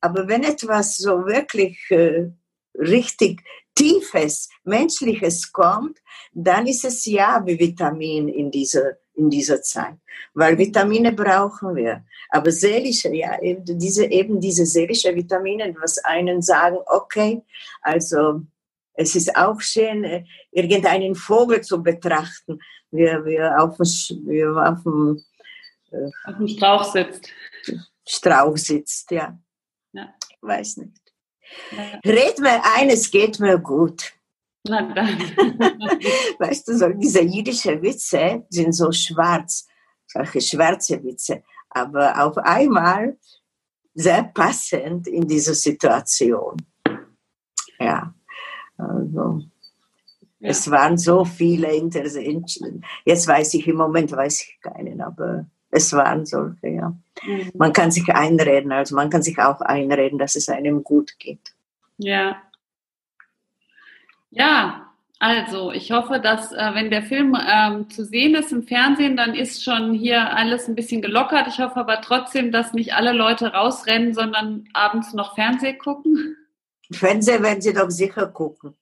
Aber wenn etwas so wirklich äh, richtig Tiefes, Menschliches kommt, dann ist es ja wie Vitamin in dieser, in dieser Zeit. Weil Vitamine brauchen wir. Aber seelische, ja, eben diese, eben diese seelische Vitamine, was einen sagen, okay, also es ist auch schön, äh, irgendeinen Vogel zu betrachten wie, wie auf dem, wie auf dem, äh, auf dem Strauch sitzt. Strauch sitzt, ja. ja. weiß nicht. Red mir ein, es geht mir gut. Na dann. weißt du, so diese jüdischen Witze sind so schwarz, solche schwarze Witze, aber auf einmal sehr passend in dieser Situation. Ja, also. Ja. Es waren so viele Interventionen. Jetzt weiß ich, im Moment weiß ich keinen, aber es waren solche, ja. Mhm. Man kann sich einreden, also man kann sich auch einreden, dass es einem gut geht. Ja. Ja, also ich hoffe, dass äh, wenn der Film ähm, zu sehen ist im Fernsehen, dann ist schon hier alles ein bisschen gelockert. Ich hoffe aber trotzdem, dass nicht alle Leute rausrennen, sondern abends noch Fernsehen gucken. Fernsehen werden sie doch sicher gucken.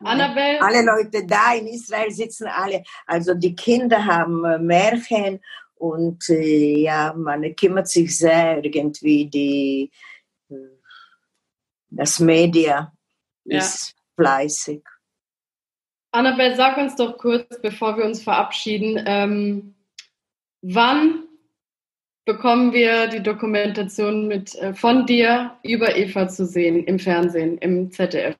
Annabelle. Alle Leute da in Israel sitzen alle. Also die Kinder haben äh, Märchen und äh, ja, man kümmert sich sehr irgendwie die äh, das Media ja. ist fleißig. Annabelle, sag uns doch kurz, bevor wir uns verabschieden, ähm, wann bekommen wir die Dokumentation mit, äh, von dir über Eva zu sehen im Fernsehen, im ZDF?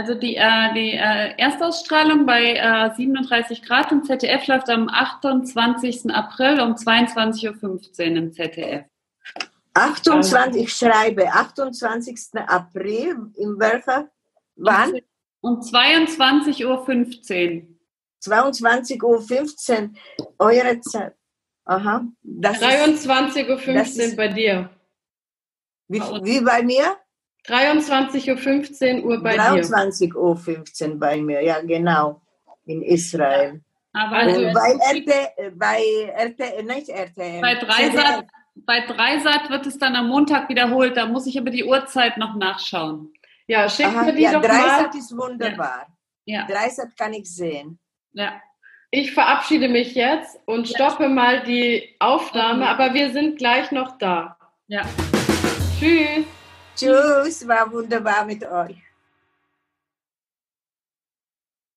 Also die, äh, die äh, Erstausstrahlung bei äh, 37 Grad im ZDF läuft am 28. April um 22.15 Uhr im ZDF. 28, also, ich schreibe 28. April, in welcher? Wann? Um 22.15 Uhr. 22.15 Uhr, eure Zeit. Aha. 23.15 Uhr bei dir. Wie, wie bei mir? 23.15 Uhr bei 23 dir. 23.15 Uhr bei mir, ja genau. In Israel. Aber also, bei RT, bei RT, nicht RT. Bei Dreisat, bei Dreisat wird es dann am Montag wiederholt, da muss ich aber die Uhrzeit noch nachschauen. Ja, schick Aha, mir die ja, doch Dreisat mal. ist wunderbar. Ja. Dreisat kann ich sehen. Ja. Ich verabschiede mich jetzt und stoppe mal die Aufnahme, aber wir sind gleich noch da. Ja. Tschüss. Tschüss, war wunderbar mit euch.